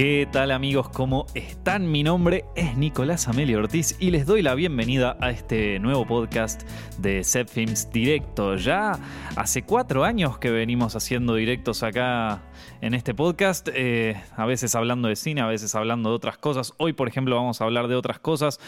¿Qué tal amigos? ¿Cómo están? Mi nombre es Nicolás Amelio Ortiz y les doy la bienvenida a este nuevo podcast de Set Films Directo. Ya hace cuatro años que venimos haciendo directos acá en este podcast, eh, a veces hablando de cine, a veces hablando de otras cosas. Hoy, por ejemplo, vamos a hablar de otras cosas.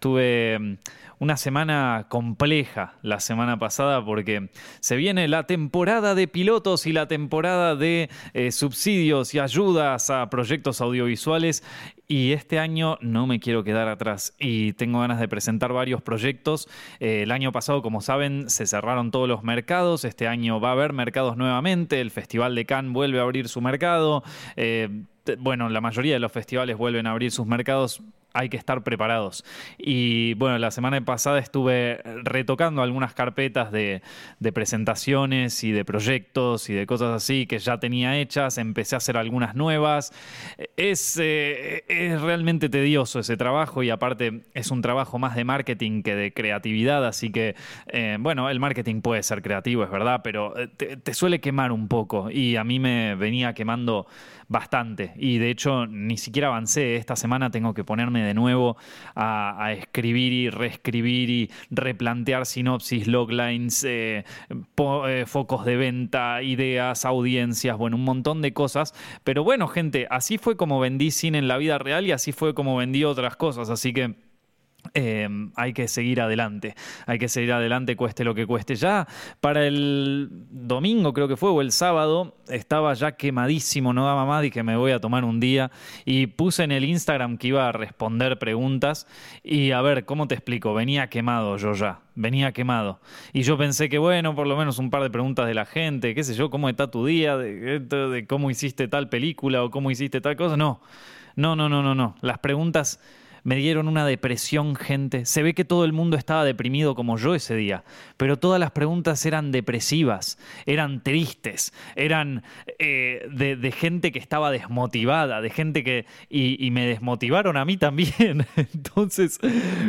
Tuve mm, una semana compleja la semana pasada porque se viene la temporada de pilotos y la temporada de eh, subsidios y ayudas a proyectos audiovisuales y este año no me quiero quedar atrás y tengo ganas de presentar varios proyectos. Eh, el año pasado, como saben, se cerraron todos los mercados. Este año va a haber mercados nuevamente. El Festival de Cannes vuelve a abrir su mercado. Eh, bueno, la mayoría de los festivales vuelven a abrir sus mercados hay que estar preparados. Y bueno, la semana pasada estuve retocando algunas carpetas de, presentaciones y de proyectos y de cosas así que ya tenía hechas, empecé a hacer algunas nuevas. Es, eh, es realmente tedioso ese trabajo y aparte es un trabajo más de marketing que de creatividad, así que eh, bueno, el marketing puede ser creativo, es verdad, pero eh, te suele quemar un poco y a mí me venía quemando bastante y de hecho ni siquiera avancé. Esta semana tengo que ponerme de nuevo a, escribir y reescribir y replantear sinopsis, loglines, eh, eh, focos de venta, ideas, audiencias, bueno, un montón de cosas. Pero bueno, gente, así fue como vendí cine en la vida real y así fue como vendí otras cosas. Así que... Em, hay que seguir adelante, hay que seguir adelante cueste lo que cueste. Ya para el domingo creo que fue o el sábado estaba ya quemadísimo, no daba más, dije me voy a tomar un día y puse en el Instagram que iba a responder preguntas y a ver, ¿cómo te explico? Venía quemado yo ya, venía quemado. Y yo pensé que bueno, por lo menos un par de preguntas de la gente, qué sé yo, cómo está tu día, de, de cómo hiciste tal película o cómo hiciste tal cosa, no, no, no, no, no, no, las preguntas me dieron una depresión, gente. Se ve que todo el mundo estaba deprimido como yo ese día, pero todas las preguntas eran depresivas, eran tristes, eran eh, de, gente que estaba desmotivada, de gente que... Y, me desmotivaron a mí también. Entonces,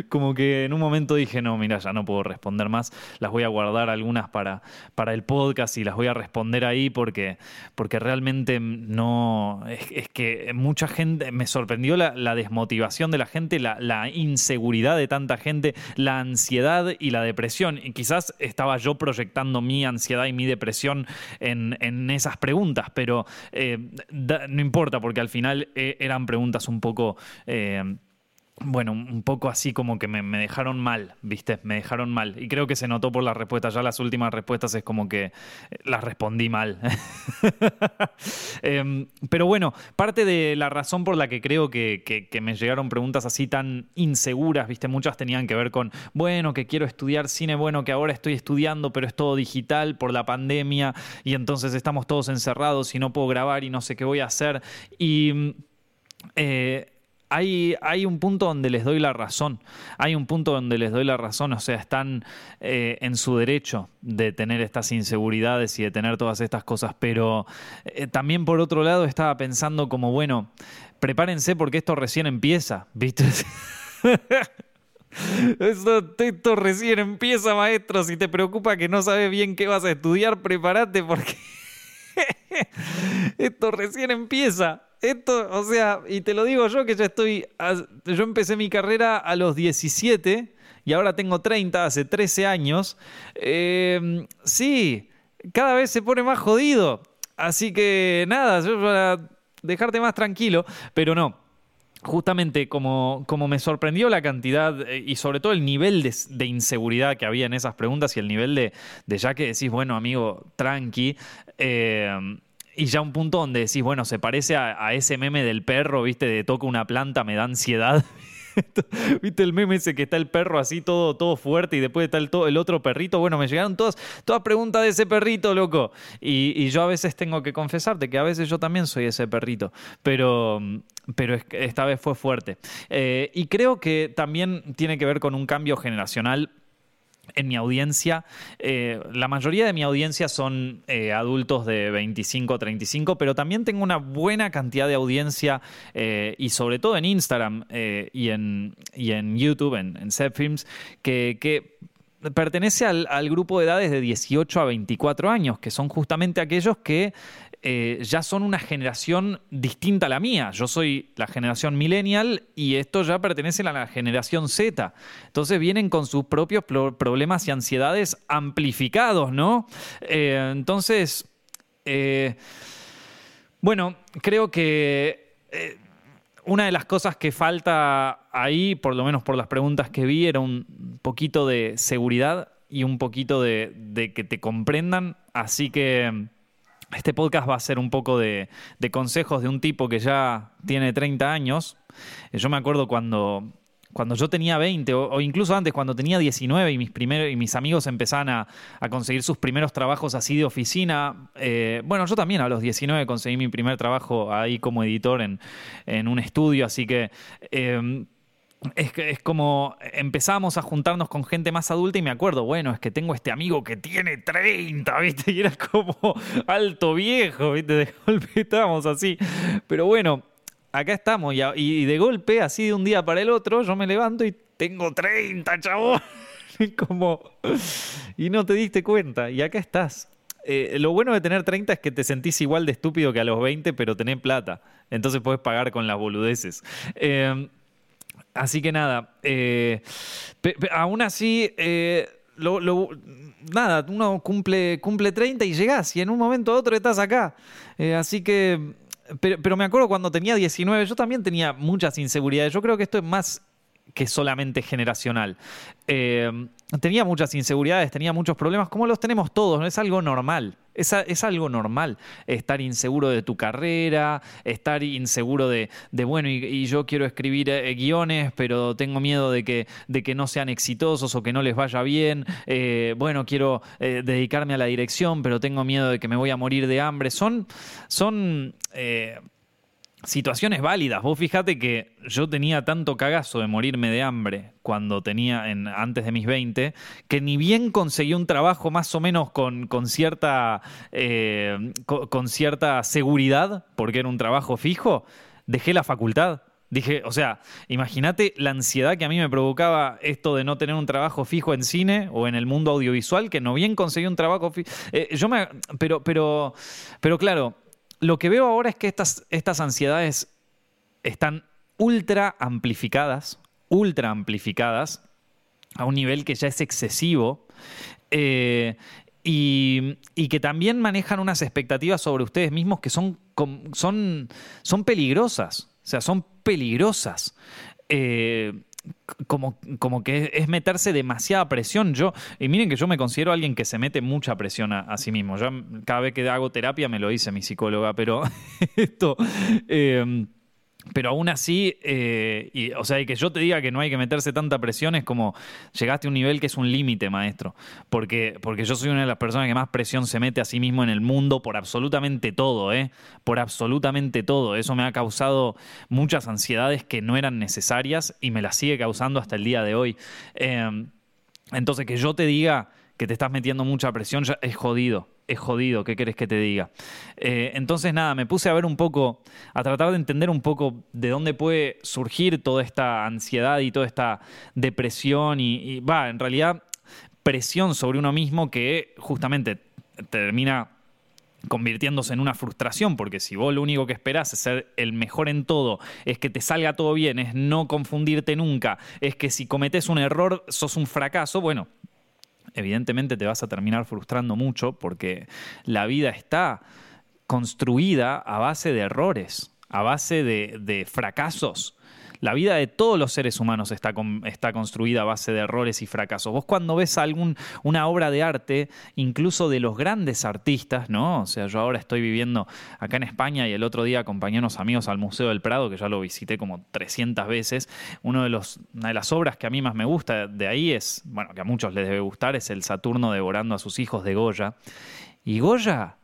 como que en un momento dije, no, mira, ya no puedo responder más, las voy a guardar algunas para, para el podcast y las voy a responder ahí porque, porque realmente no... Es, que mucha gente, me sorprendió la desmotivación de la gente la, inseguridad de tanta gente, la ansiedad y la depresión. Y quizás estaba yo proyectando mi ansiedad y mi depresión en, esas preguntas, pero eh, no importa porque al final eh, eran preguntas un poco... Eh, bueno, un poco así como que me, dejaron mal, ¿viste? Me dejaron mal. Y creo que se notó por las respuestas. Ya las últimas respuestas es como que eh, las respondí mal. Em, pero bueno, parte de la razón por la que creo que, que, me llegaron preguntas así tan inseguras, ¿viste? Muchas tenían que ver con, bueno, que quiero estudiar cine, bueno, que ahora estoy estudiando, pero es todo digital por la pandemia y entonces estamos todos encerrados y no puedo grabar y no sé qué voy a hacer. Y... Eh, hay, un punto donde les doy la razón. Hay un punto donde les doy la razón. O sea, están eh, en su derecho de tener estas inseguridades y de tener todas estas cosas. Pero eh, también por otro lado estaba pensando como, bueno, prepárense porque esto recién empieza, ¿viste? Esto, esto, recién empieza, maestro. Si te preocupa que no sabes bien qué vas a estudiar, prepárate porque esto recién empieza. Esto, o sea, y te lo digo yo que ya estoy, yo empecé mi carrera a los 17 y ahora tengo 30, hace 13 años. Em, sí, cada vez se pone más jodido. Así que nada, yo para dejarte más tranquilo, pero no. Justamente como, como me sorprendió la cantidad eh, y sobre todo el nivel de, inseguridad que había en esas preguntas y el nivel de, de ya que decís, bueno, amigo, tranqui. Eh, y ya un punto donde decís, bueno, se parece a, ese meme del perro, ¿viste? De toca una planta, me da ansiedad. ¿Viste el meme ese que está el perro así todo, todo fuerte y después está el, el otro perrito? Bueno, me llegaron todas, todas preguntas de ese perrito, loco. Y, yo a veces tengo que confesarte que a veces yo también soy ese perrito, pero, pero esta vez fue fuerte. Eh, y creo que también tiene que ver con un cambio generacional en mi audiencia, eh, la mayoría de mi audiencia son eh, adultos de 25 a 35, pero también tengo una buena cantidad de audiencia eh, y sobre todo en Instagram y, en, y en YouTube, en, en Films, que, pertenece al, grupo de edades de 18 a 24 años, que son justamente aquellos que eh, ya son una generación distinta a la mía. Yo soy la generación millennial y esto ya pertenece a la generación Z. Entonces vienen con sus propios problemas y ansiedades amplificados, ¿no? Eh, entonces, eh, bueno, creo que una de las cosas que falta ahí, por lo menos por las preguntas que vi, era un poquito de seguridad y un poquito de que te comprendan. Así que este podcast va a ser un poco de, consejos de un tipo que ya tiene 30 años. Eh, yo me acuerdo cuando, cuando yo tenía 20 o, incluso antes cuando tenía 19 y mis, y mis amigos empezaban a, conseguir sus primeros trabajos así de oficina. Eh, bueno, yo también a los 19 conseguí mi primer trabajo ahí como editor en, un estudio, así que... Eh, es, es como empezamos a juntarnos con gente más adulta y me acuerdo, bueno, es que tengo este amigo que tiene 30, ¿viste? Y era como alto viejo, ¿viste? De golpe estábamos así. Pero bueno, acá estamos y, de golpe, así de un día para el otro, yo me levanto y tengo 30, chabón. como... Y no te diste cuenta, y acá estás. Eh, lo bueno de tener 30 es que te sentís igual de estúpido que a los 20, pero tenés plata. Entonces puedes pagar con las boludeces. Eh, Así que nada, eh, aún así, eh, nada, uno cumple, cumple 30 y llegás y en un momento u otro estás acá. Eh, así que, pero, pero, me acuerdo cuando tenía 19, yo también tenía muchas inseguridades. Yo creo que esto es más que solamente generacional. Tenía muchas inseguridades, tenía muchos problemas, como los tenemos todos, ¿no? es algo normal. Es, algo normal estar inseguro de tu carrera, estar inseguro de, bueno, y, yo quiero escribir eh, guiones, pero tengo miedo de que, de que no sean exitosos o que no les vaya bien. Eh, bueno, quiero dedicarme a la dirección, pero tengo miedo de que me voy a morir de hambre. Son, son situaciones válidas. Vos fíjate que yo tenía tanto cagazo de morirme de hambre cuando tenía en, antes de mis 20, que ni bien conseguí un trabajo más o menos con, con cierta, eh, con, cierta seguridad, porque era un trabajo fijo, dejé la facultad. Dije, o sea, imagínate la ansiedad que a mí me provocaba esto de no tener un trabajo fijo en cine o en el mundo audiovisual, que no bien conseguí un trabajo fijo. Eh, yo me, pero, pero, pero claro, lo que veo ahora es que estas, estas ansiedades están ultra amplificadas, ultra amplificadas, a un nivel que ya es excesivo. Eh, y, que también manejan unas expectativas sobre ustedes mismos que son, son, son peligrosas. O sea, son peligrosas. Eh, como, como que es meterse demasiada presión. Yo, y miren que yo me considero alguien que se mete mucha presión a, sí mismo. Yo cada vez que hago terapia me lo dice mi psicóloga, pero esto. Eh, pero aún así, eh, y, o sea, y que yo te diga que no hay que meterse tanta presión es como llegaste a un nivel que es un límite, maestro. Porque, porque yo soy una de las personas que más presión se mete a sí mismo en el mundo por absolutamente todo, ¿eh? Por absolutamente todo. Eso me ha causado muchas ansiedades que no eran necesarias y me las sigue causando hasta el día de hoy. Eh, entonces, que yo te diga que te estás metiendo mucha presión ya es jodido es jodido, ¿qué querés que te diga? Eh, entonces, nada, me puse a ver un poco, a tratar de entender un poco de dónde puede surgir toda esta ansiedad y toda esta depresión y, va, en realidad, presión sobre uno mismo que justamente termina convirtiéndose en una frustración, porque si vos lo único que esperás es ser el mejor en todo, es que te salga todo bien, es no confundirte nunca, es que si cometes un error sos un fracaso, bueno, evidentemente te vas a terminar frustrando mucho porque la vida está construida a base de errores, a base de, fracasos. La vida de todos los seres humanos está, está, construida a base de errores y fracasos. Vos cuando ves algún, una obra de arte, incluso de los grandes artistas, ¿no? O sea, yo ahora estoy viviendo acá en España y el otro día acompañé a unos amigos al Museo del Prado, que ya lo visité como 300 veces. Uno de los, una de las obras que a mí más me gusta de ahí es, bueno, que a muchos les debe gustar, es el Saturno devorando a sus hijos de Goya. Y Goya,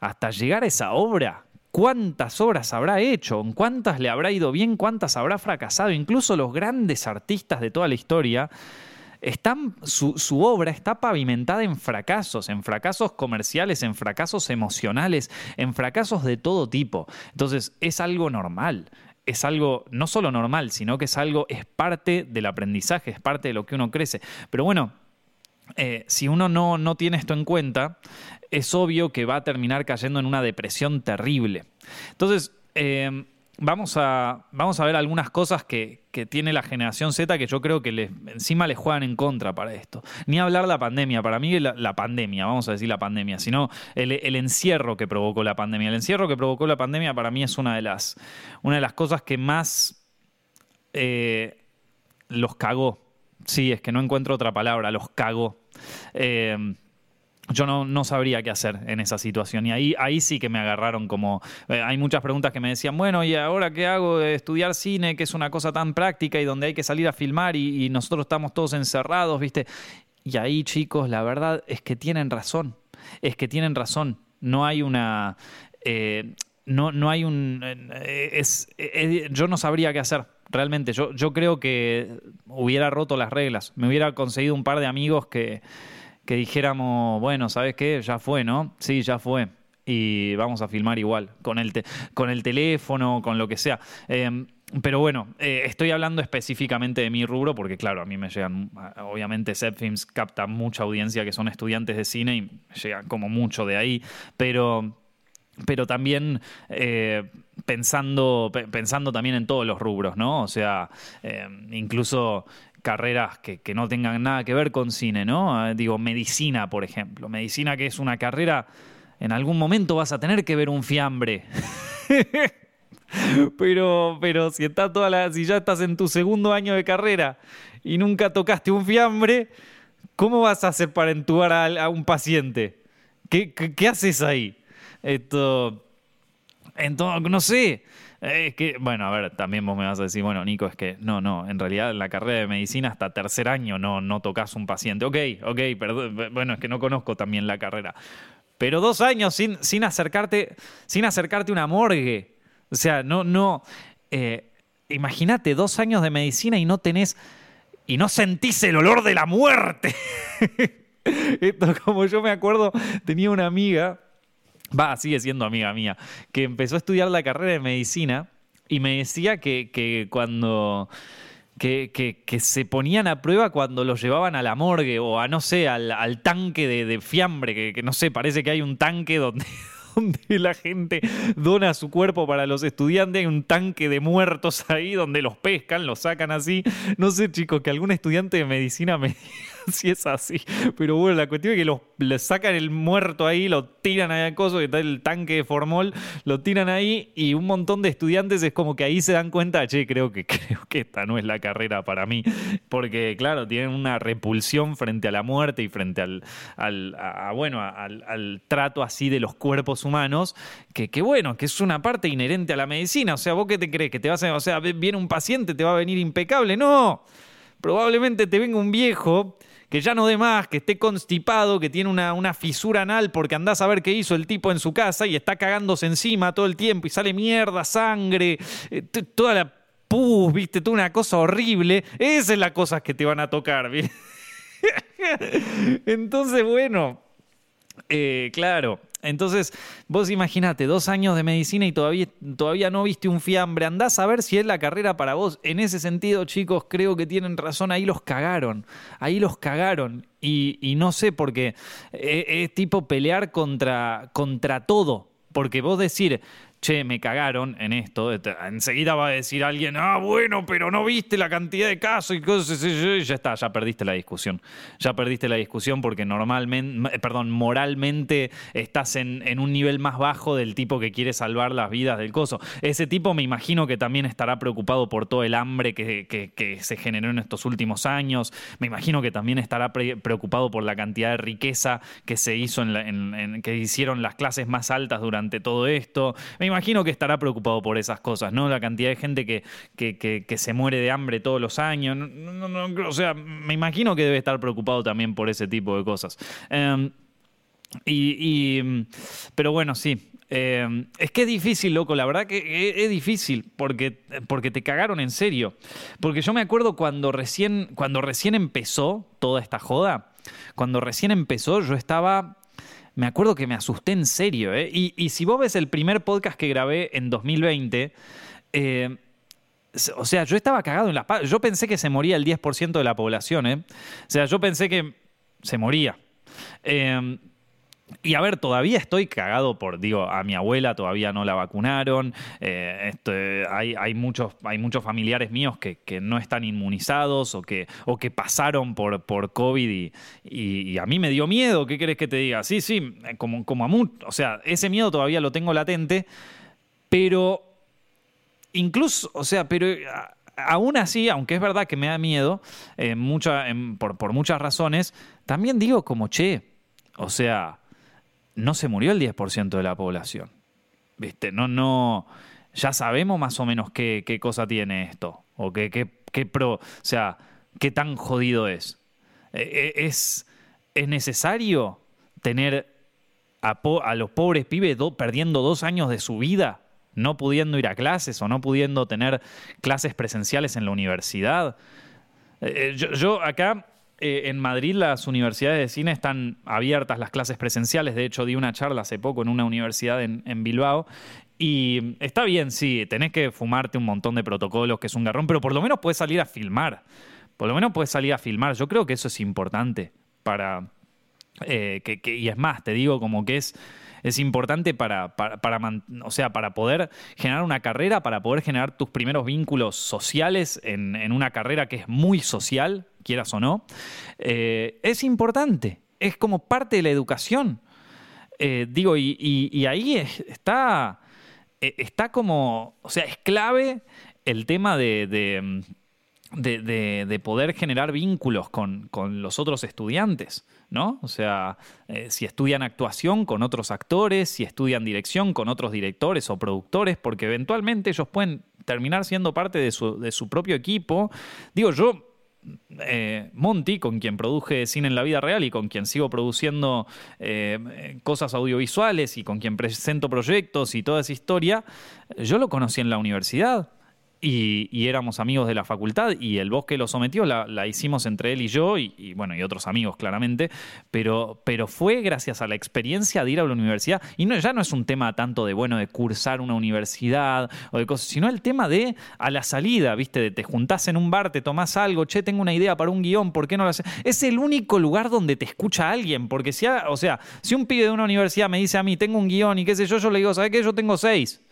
hasta llegar a esa obra, cuántas obras habrá hecho, en cuántas le habrá ido bien, cuántas habrá fracasado. Incluso los grandes artistas de toda la historia, están, su, su, obra está pavimentada en fracasos, en fracasos comerciales, en fracasos emocionales, en fracasos de todo tipo. Entonces es algo normal. Es algo no solo normal, sino que es algo, es parte del aprendizaje, es parte de lo que uno crece. Pero bueno, eh, si uno no, no tiene esto en cuenta, es obvio que va a terminar cayendo en una depresión terrible. Entonces, eh, vamos, a, vamos a ver algunas cosas que, tiene la generación Z que yo creo que encima les juegan en contra para esto. Ni hablar la pandemia, para mí la, la pandemia, vamos a decir la pandemia, sino el, encierro que provocó la pandemia. El encierro que provocó la pandemia para mí es una de las, una de las cosas que más eh, los cagó. Sí, es que no encuentro otra palabra, los cagó. Eh, yo no, sabría qué hacer en esa situación. Y ahí, ahí sí que me agarraron como... Eh, hay muchas preguntas que me decían, bueno, ¿y ahora qué hago? de Estudiar cine, que es una cosa tan práctica y donde hay que salir a filmar y, nosotros estamos todos encerrados, ¿viste? Y ahí, chicos, la verdad es que tienen razón. Es que tienen razón. No hay una... Eh, no, no hay un... Es, yo no sabría qué hacer realmente. Yo, yo creo que hubiera roto las reglas. Me hubiera conseguido un par de amigos que que dijéramos, bueno, ¿sabes qué? Ya fue, ¿no? Sí, ya fue. Y vamos a filmar igual, con el, con el teléfono, con lo que sea. Em, pero bueno, eh, estoy hablando específicamente de mi rubro porque, claro, a mí me llegan, obviamente, Films capta mucha audiencia que son estudiantes de cine y llegan como mucho de ahí, pero, pero también eh, pensando, pensando también en todos los rubros, ¿no? O sea, em, incluso carreras que, no tengan nada que ver con cine, ¿no? Ah, digo, medicina, por ejemplo. Medicina que es una carrera, en algún momento vas a tener que ver un fiambre. pero, pero si está toda la, si ya estás en tu segundo año de carrera y nunca tocaste un fiambre, ¿cómo vas a hacer para entubar a, un paciente? ¿Qué, qué, haces ahí? Esto, entonces, no sé. Es que, bueno, a ver, también vos me vas a decir, bueno, Nico, es que no, no, en realidad en la carrera de medicina hasta tercer año no, no tocas un paciente. Ok, ok, perdón, bueno, es que no conozco también la carrera. Pero dos años sin, sin acercarte, sin acercarte una morgue. O sea, no, no. Eh, Imagínate dos años de medicina y no tenés. y no sentís el olor de la muerte. Esto, como yo me acuerdo, tenía una amiga va, sigue siendo amiga mía, que empezó a estudiar la carrera de medicina y me decía que, cuando... Que, se ponían a prueba cuando los llevaban a la morgue o a, no sé, al, tanque de, fiambre, que, no sé, parece que hay un tanque donde, donde la gente dona su cuerpo para los estudiantes, hay un tanque de muertos ahí donde los pescan, los sacan así. No sé, chicos, que algún estudiante de medicina me si es así. Pero bueno, la cuestión es que los, le sacan el muerto ahí, lo tiran ahí al coso, que está el tanque de formol, lo tiran ahí y un montón de estudiantes es como que ahí se dan cuenta, che, creo que, creo que esta no es la carrera para mí. Porque, claro, tienen una repulsión frente a la muerte y frente al, al bueno, al, trato así de los cuerpos humanos, que, bueno, que es una parte inherente a la medicina. O sea, ¿vos qué te crees? ¿Que te vas a, o sea, viene un paciente, te va a venir impecable? No. Probablemente te venga un viejo que ya no dé más, que esté constipado, que tiene una, una, fisura anal porque andás a ver qué hizo el tipo en su casa y está cagándose encima todo el tiempo y sale mierda, sangre, eh, toda la pus, viste, toda una cosa horrible. Esas es las cosas que te van a tocar, ¿viste? Entonces, bueno, eh, claro. Entonces, vos imaginate, dos años de medicina y todavía, todavía no viste un fiambre. Andás a ver si es la carrera para vos. En ese sentido, chicos, creo que tienen razón. Ahí los cagaron. Ahí los cagaron. Y, no sé, porque es, es tipo pelear contra, contra todo. Porque vos decir, che, me cagaron en esto, enseguida va a decir alguien, ah, bueno, pero no viste la cantidad de casos y cosas, y ya está, ya perdiste la discusión. Ya perdiste la discusión porque normalmente, perdón, moralmente estás en, un nivel más bajo del tipo que quiere salvar las vidas del coso. Ese tipo me imagino que también estará preocupado por todo el hambre que, se generó en estos últimos años. Me imagino que también estará preocupado por la cantidad de riqueza que se hizo en, que hicieron las clases más altas durante todo esto imagino que estará preocupado por esas cosas, ¿no? La cantidad de gente que, que, se muere de hambre todos los años. o sea, me imagino que debe estar preocupado también por ese tipo de cosas. Em, y, pero bueno, sí. Em, es que es difícil, loco, la verdad que es, difícil porque, porque te cagaron en serio. Porque yo me acuerdo cuando recién, cuando recién empezó toda esta joda, cuando recién empezó yo estaba me acuerdo que me asusté en serio. ¿eh? Y, si vos ves el primer podcast que grabé en 2020, eh, o sea, yo estaba cagado en la Yo pensé que se moría el 10% de la población. ¿eh? O sea, yo pensé que se moría. Em, y a ver, todavía estoy cagado por, digo, a mi abuela todavía no la vacunaron. Eh, hay, hay, muchos, hay muchos familiares míos que, no están inmunizados o que, o que pasaron por, por COVID y, a mí me dio miedo. ¿Qué querés que te diga? Sí, sí, como, como a muchos. O sea, ese miedo todavía lo tengo latente, pero incluso, o sea, pero aún así, aunque es verdad que me da miedo, eh, por, por muchas razones, también digo como, che, o sea no se murió el 10% de la población. ¿Viste? No, no. Ya sabemos más o menos qué, qué cosa tiene esto. O qué, qué, pro. O sea, qué tan jodido es. E, e, es, es necesario tener a, a los pobres pibes perdiendo dos años de su vida, no pudiendo ir a clases o no pudiendo tener clases presenciales en la universidad. Eh, eh, yo, yo acá eh, en Madrid las universidades de cine están abiertas, las clases presenciales. De hecho, di una charla hace poco en una universidad en, Bilbao. Y está bien, sí, tenés que fumarte un montón de protocolos, que es un garrón, pero por lo menos puedes salir a filmar. Por lo menos puedes salir a filmar. Yo creo que eso es importante para... Eh, que, y es más, te digo como que es es importante para, para, o sea, para poder generar una carrera, para poder generar tus primeros vínculos sociales en, en una carrera que es muy social, quieras o no, eh, es importante, es como parte de la educación. Eh, digo, y, ahí está, eh, está como, o sea, es clave el tema de, de, poder generar vínculos con, los otros estudiantes, ¿no? O sea, si estudian actuación con otros actores, si estudian dirección con otros directores o productores, porque eventualmente ellos pueden terminar siendo parte de su, de su propio equipo. Digo, yo eh, Monty, con quien produje cine en la vida real y con quien sigo produciendo eh, cosas audiovisuales y con quien presento proyectos y toda esa historia, yo lo conocí en la universidad y, éramos amigos de la facultad y el bosque lo sometió, la, hicimos entre él y yo y, bueno, y otros amigos claramente, pero, pero fue gracias a la experiencia de ir a la universidad y no, ya no es un tema tanto de, bueno, de cursar una universidad o de cosas, sino el tema de a la salida, viste, de te juntás en un bar, te tomás algo, che, tengo una idea para un guion, ¿por qué no lo haces? Es el único lugar donde te escucha alguien, porque si, o sea, si un pibe de una universidad me dice a mí, tengo un guion y qué sé yo, yo le digo, ¿sabes qué? Yo tengo seis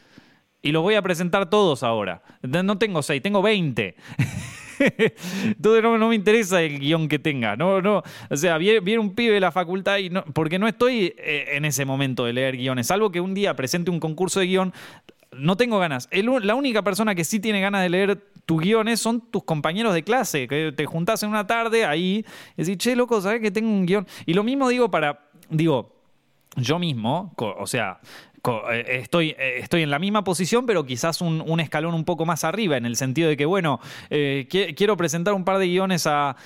y los voy a presentar todos ahora. No tengo seis, tengo veinte. Entonces no, me interesa el guion que tenga. No, no. O sea, viene, un pibe de la facultad y no, porque no estoy eh, en ese momento de leer guiones. Salvo que un día presente un concurso de guion, no tengo ganas. la única persona que sí tiene ganas de leer tus guiones son tus compañeros de clase, que te juntás en una tarde ahí y decís, che, loco, ¿sabes que tengo un guion? Y lo mismo digo para, digo, yo mismo, o sea, estoy, eh, estoy en la misma posición, pero quizás un, escalón un poco más arriba, en el sentido de que, bueno, eh, quiero presentar un par de guiones a,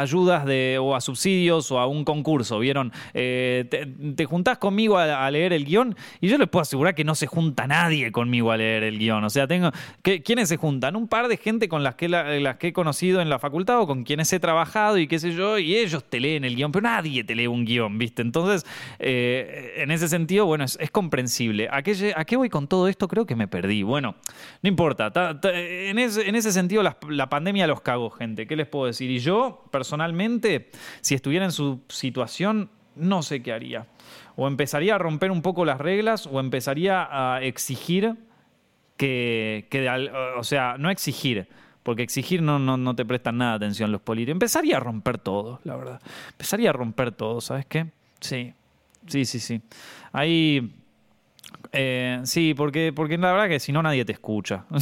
ayudas de, o a subsidios o a un concurso, ¿vieron? te, juntás conmigo a, leer el guion y yo les puedo asegurar que no se junta nadie conmigo a leer el guion. O sea, tengo. ¿Quiénes se juntan? Un par de gente con las que, las que he conocido en la facultad o con quienes he trabajado y qué sé yo, y ellos te leen el guion, pero nadie te lee un guion, ¿viste? Entonces, en ese sentido, bueno, es, es ¿A qué, voy con todo esto? Creo que me perdí. Bueno, no importa. en, ese, sentido, la, pandemia los cagó, gente. ¿Qué les puedo decir? Y yo, personalmente, si estuviera en su situación, no sé qué haría. O empezaría a romper un poco las reglas o empezaría a exigir que, o sea, no exigir, porque exigir no, te prestan nada atención los políticos. Empezaría a romper todo, la verdad. Empezaría a romper todo, ¿sabes qué? Sí, sí, sí, sí. Ahí eh, sí, porque, porque la verdad que si no nadie te escucha.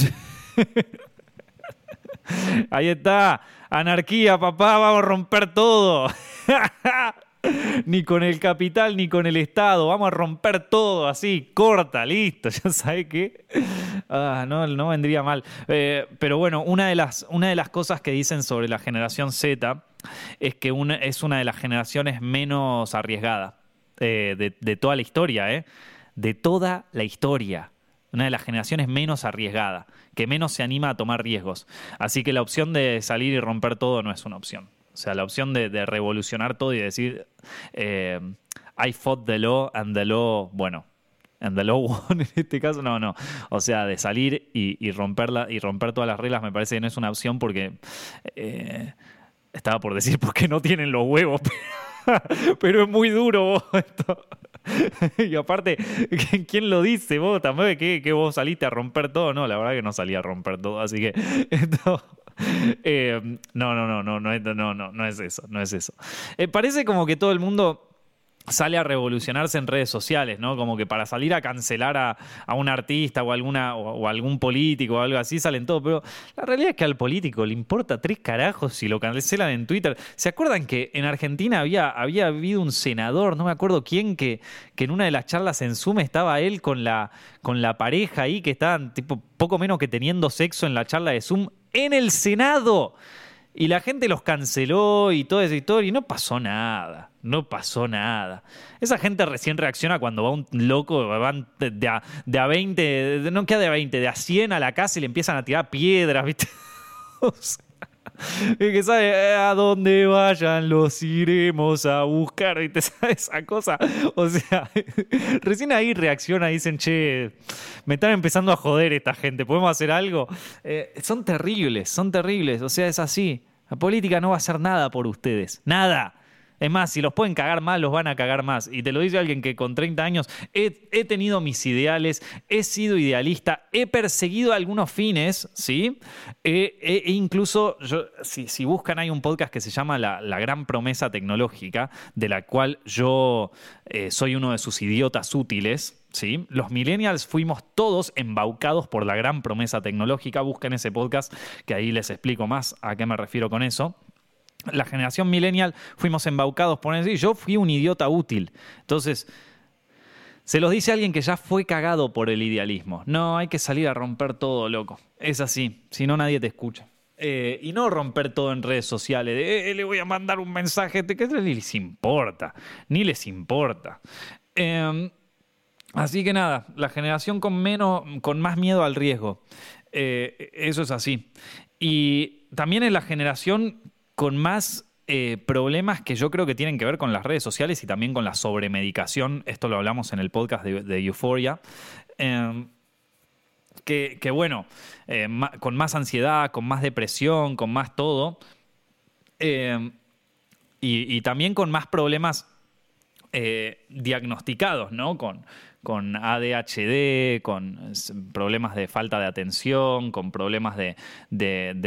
Ahí está, anarquía, papá, vamos a romper todo. ni con el capital ni con el Estado, vamos a romper todo así, corta, listo, ya sabes qué. Ah, no, vendría mal. Eh, pero bueno, una de, las, una de las cosas que dicen sobre la generación Z es que es una de las generaciones menos arriesgadas eh, de, de toda la historia, ¿eh? De toda la historia. Una de las generaciones menos arriesgada, que menos se anima a tomar riesgos. Así que la opción de salir y romper todo no es una opción. O sea, la opción de, revolucionar todo y decir, eh, I fought the law and the law, bueno, and the law won en este caso, no, no. O sea, de salir y, romperla, y romper todas las reglas me parece que no es una opción porque... Eh, estaba por decir porque no tienen los huevos, pero es muy duro esto. y aparte, ¿quién lo dice? Vos también que, que vos saliste a romper todo. No, la verdad que no salí a romper todo, así que esto. Eh, no, no, no, no, no, no, no, no es eso, no es eso. Eh, parece como que todo el mundo sale a revolucionarse en redes sociales, ¿no? Como que para salir a cancelar a, un artista o, alguna, o, algún político o algo así salen todos, pero la realidad es que al político le importa tres carajos si lo cancelan en Twitter. ¿Se acuerdan que en Argentina había, había habido un senador, no me acuerdo quién, que, que en una de las charlas en Zoom estaba él con la, con la pareja ahí, que estaban tipo poco menos que teniendo sexo en la charla de Zoom en el Senado? Y la gente los canceló y toda esa historia y no pasó nada. No pasó nada. Esa gente recién reacciona cuando va un loco, van de, a, de a 20, no queda de a 20, de a 100 a la casa y le empiezan a tirar piedras, ¿viste? y que sabe eh, a dónde vayan los iremos a buscar, ¿viste? Esa cosa. O sea, recién ahí reacciona y dicen, che, me están empezando a joder esta gente, ¿podemos hacer algo? Eh, son terribles, son terribles, o sea, es así. La política no va a hacer nada por ustedes, nada. Es más, si los pueden cagar más, los van a cagar más. Y te lo dice alguien que con 30 años he, tenido mis ideales, he sido idealista, he perseguido algunos fines, ¿sí? E, incluso, si, buscan, hay un podcast que se llama La, Gran Promesa Tecnológica, de la cual yo eh, soy uno de sus idiotas útiles. ¿Sí? Los millennials fuimos todos embaucados por la gran promesa tecnológica. Busquen ese podcast que ahí les explico más a qué me refiero con eso la generación millennial fuimos embaucados por eso y yo fui un idiota útil. Entonces, se los dice alguien que ya fue cagado por el idealismo. No, hay que salir a romper todo, loco. Es así, si no nadie te escucha. Eh, y no romper todo en redes sociales, de eh, le voy a mandar un mensaje, que ni les importa, ni les importa. Em, así que nada, la generación con menos, con más miedo al riesgo. Eh, eso es así. Y también es la generación con más eh, problemas que yo creo que tienen que ver con las redes sociales y también con la sobremedicación. Esto lo hablamos en el podcast de, Euphoria. Em, que, bueno, eh, con más ansiedad, con más depresión, con más todo. Em, y, también con más problemas eh, diagnosticados, ¿no? Con, con ADHD, con problemas de falta de atención, con problemas de,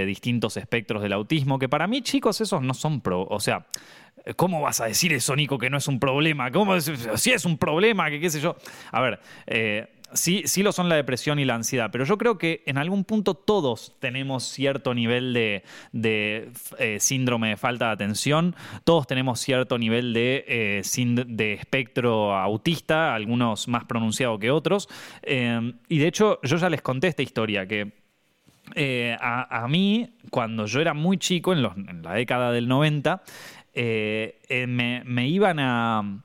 distintos espectros del autismo, que para mí, chicos, esos no son pro. O sea, ¿cómo vas a decir eso, Nico, que no es un problema? ¿Cómo si es un problema? Que qué sé yo. A ver, eh, sí, sí lo son la depresión y la ansiedad, pero yo creo que en algún punto todos tenemos cierto nivel de, eh, síndrome de falta de atención, todos tenemos cierto nivel de, eh, de espectro autista, algunos más pronunciados que otros. Eh, y de hecho, yo ya les conté esta historia que... a, mí, cuando yo era muy chico, en, la década del 90, me iban a,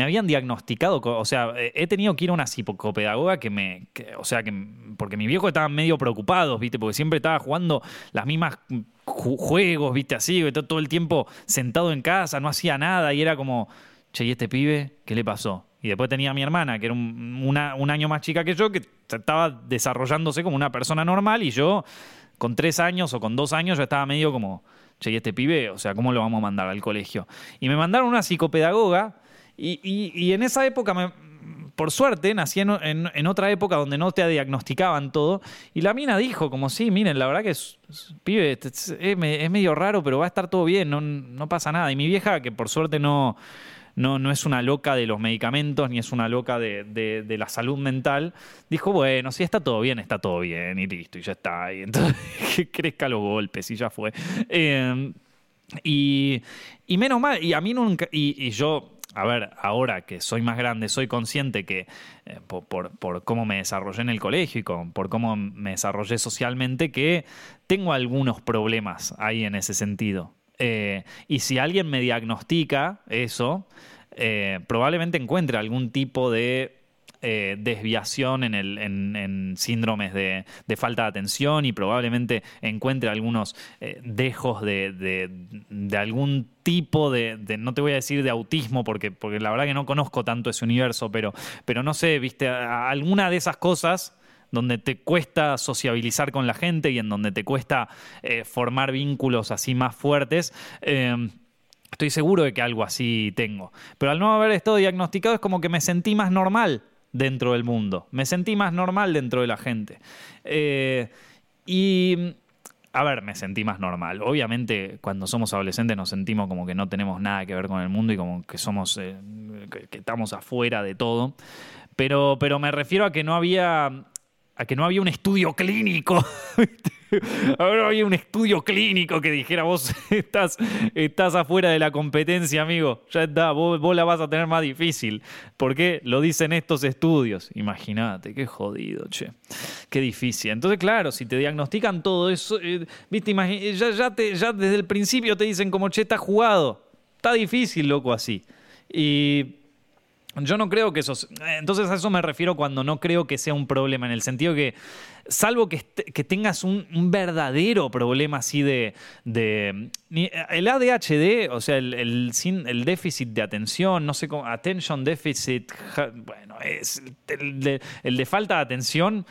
me habían diagnosticado, o sea, he tenido que ir a una psicopedagoga que me, o sea, que, porque mi viejo estaba medio preocupado, ¿viste? Porque siempre estaba jugando las mismas juegos, ¿viste? Así, todo el tiempo sentado en casa, no hacía nada y era como, che, ¿y este pibe qué le pasó? Y después tenía a mi hermana, que era un, un año más chica que yo, que estaba desarrollándose como una persona normal y yo con tres años o con dos años ya estaba medio como, che, ¿y este pibe? O sea, ¿cómo lo vamos a mandar al colegio? Y me mandaron una psicopedagoga y, en esa época, por suerte, nací en, otra época donde no te diagnosticaban todo. Y la mina dijo, como sí, miren, la verdad que es, pibe, es, medio raro, pero va a estar todo bien, no, pasa nada. Y mi vieja, que por suerte no, no, es una loca de los medicamentos ni es una loca de, la salud mental, dijo, bueno, si está todo bien, está todo bien, y listo, y ya está. Y entonces que crezca los golpes y ya fue. Eh, y, menos mal, y a mí nunca, y yo a ver, ahora que soy más grande, soy consciente que eh, por, cómo me desarrollé en el colegio y por cómo me desarrollé socialmente, que tengo algunos problemas ahí en ese sentido. Eh, y si alguien me diagnostica eso, eh, probablemente encuentre algún tipo de eh, desviación en, el, en, síndromes de, falta de atención y probablemente encuentre algunos eh, dejos de, algún tipo de, no te voy a decir de autismo, porque, porque la verdad que no conozco tanto ese universo, pero, pero no sé, viste, alguna de esas cosas donde te cuesta sociabilizar con la gente y en donde te cuesta eh, formar vínculos así más fuertes. Eh, estoy seguro de que algo así tengo. Pero al no haber estado diagnosticado es como que me sentí más normal dentro del mundo. Me sentí más normal dentro de la gente. Eh, y a ver, me sentí más normal. Obviamente, cuando somos adolescentes nos sentimos como que no tenemos nada que ver con el mundo y como que somos, eh, que, estamos afuera de todo. Pero, pero me refiero a que no había, a que no había un estudio clínico. Ahora había un estudio clínico que dijera vos estás, estás afuera de la competencia, amigo. Ya está, vos, la vas a tener más difícil. ¿Por qué? Lo dicen estos estudios. Imagínate, qué jodido, che. Qué difícil. Entonces, claro, si te diagnostican todo eso, eh, viste, ya, ya, ya desde el principio te dicen como, che, está jugado. Está difícil, loco, así. Y yo no creo que eso. Entonces a eso me refiero cuando no creo que sea un problema, en el sentido que salvo que, que tengas un, verdadero problema así de, de, El ADHD, o sea, el, déficit de atención, no sé cómo. Attention deficit. Bueno, es el de, falta de atención.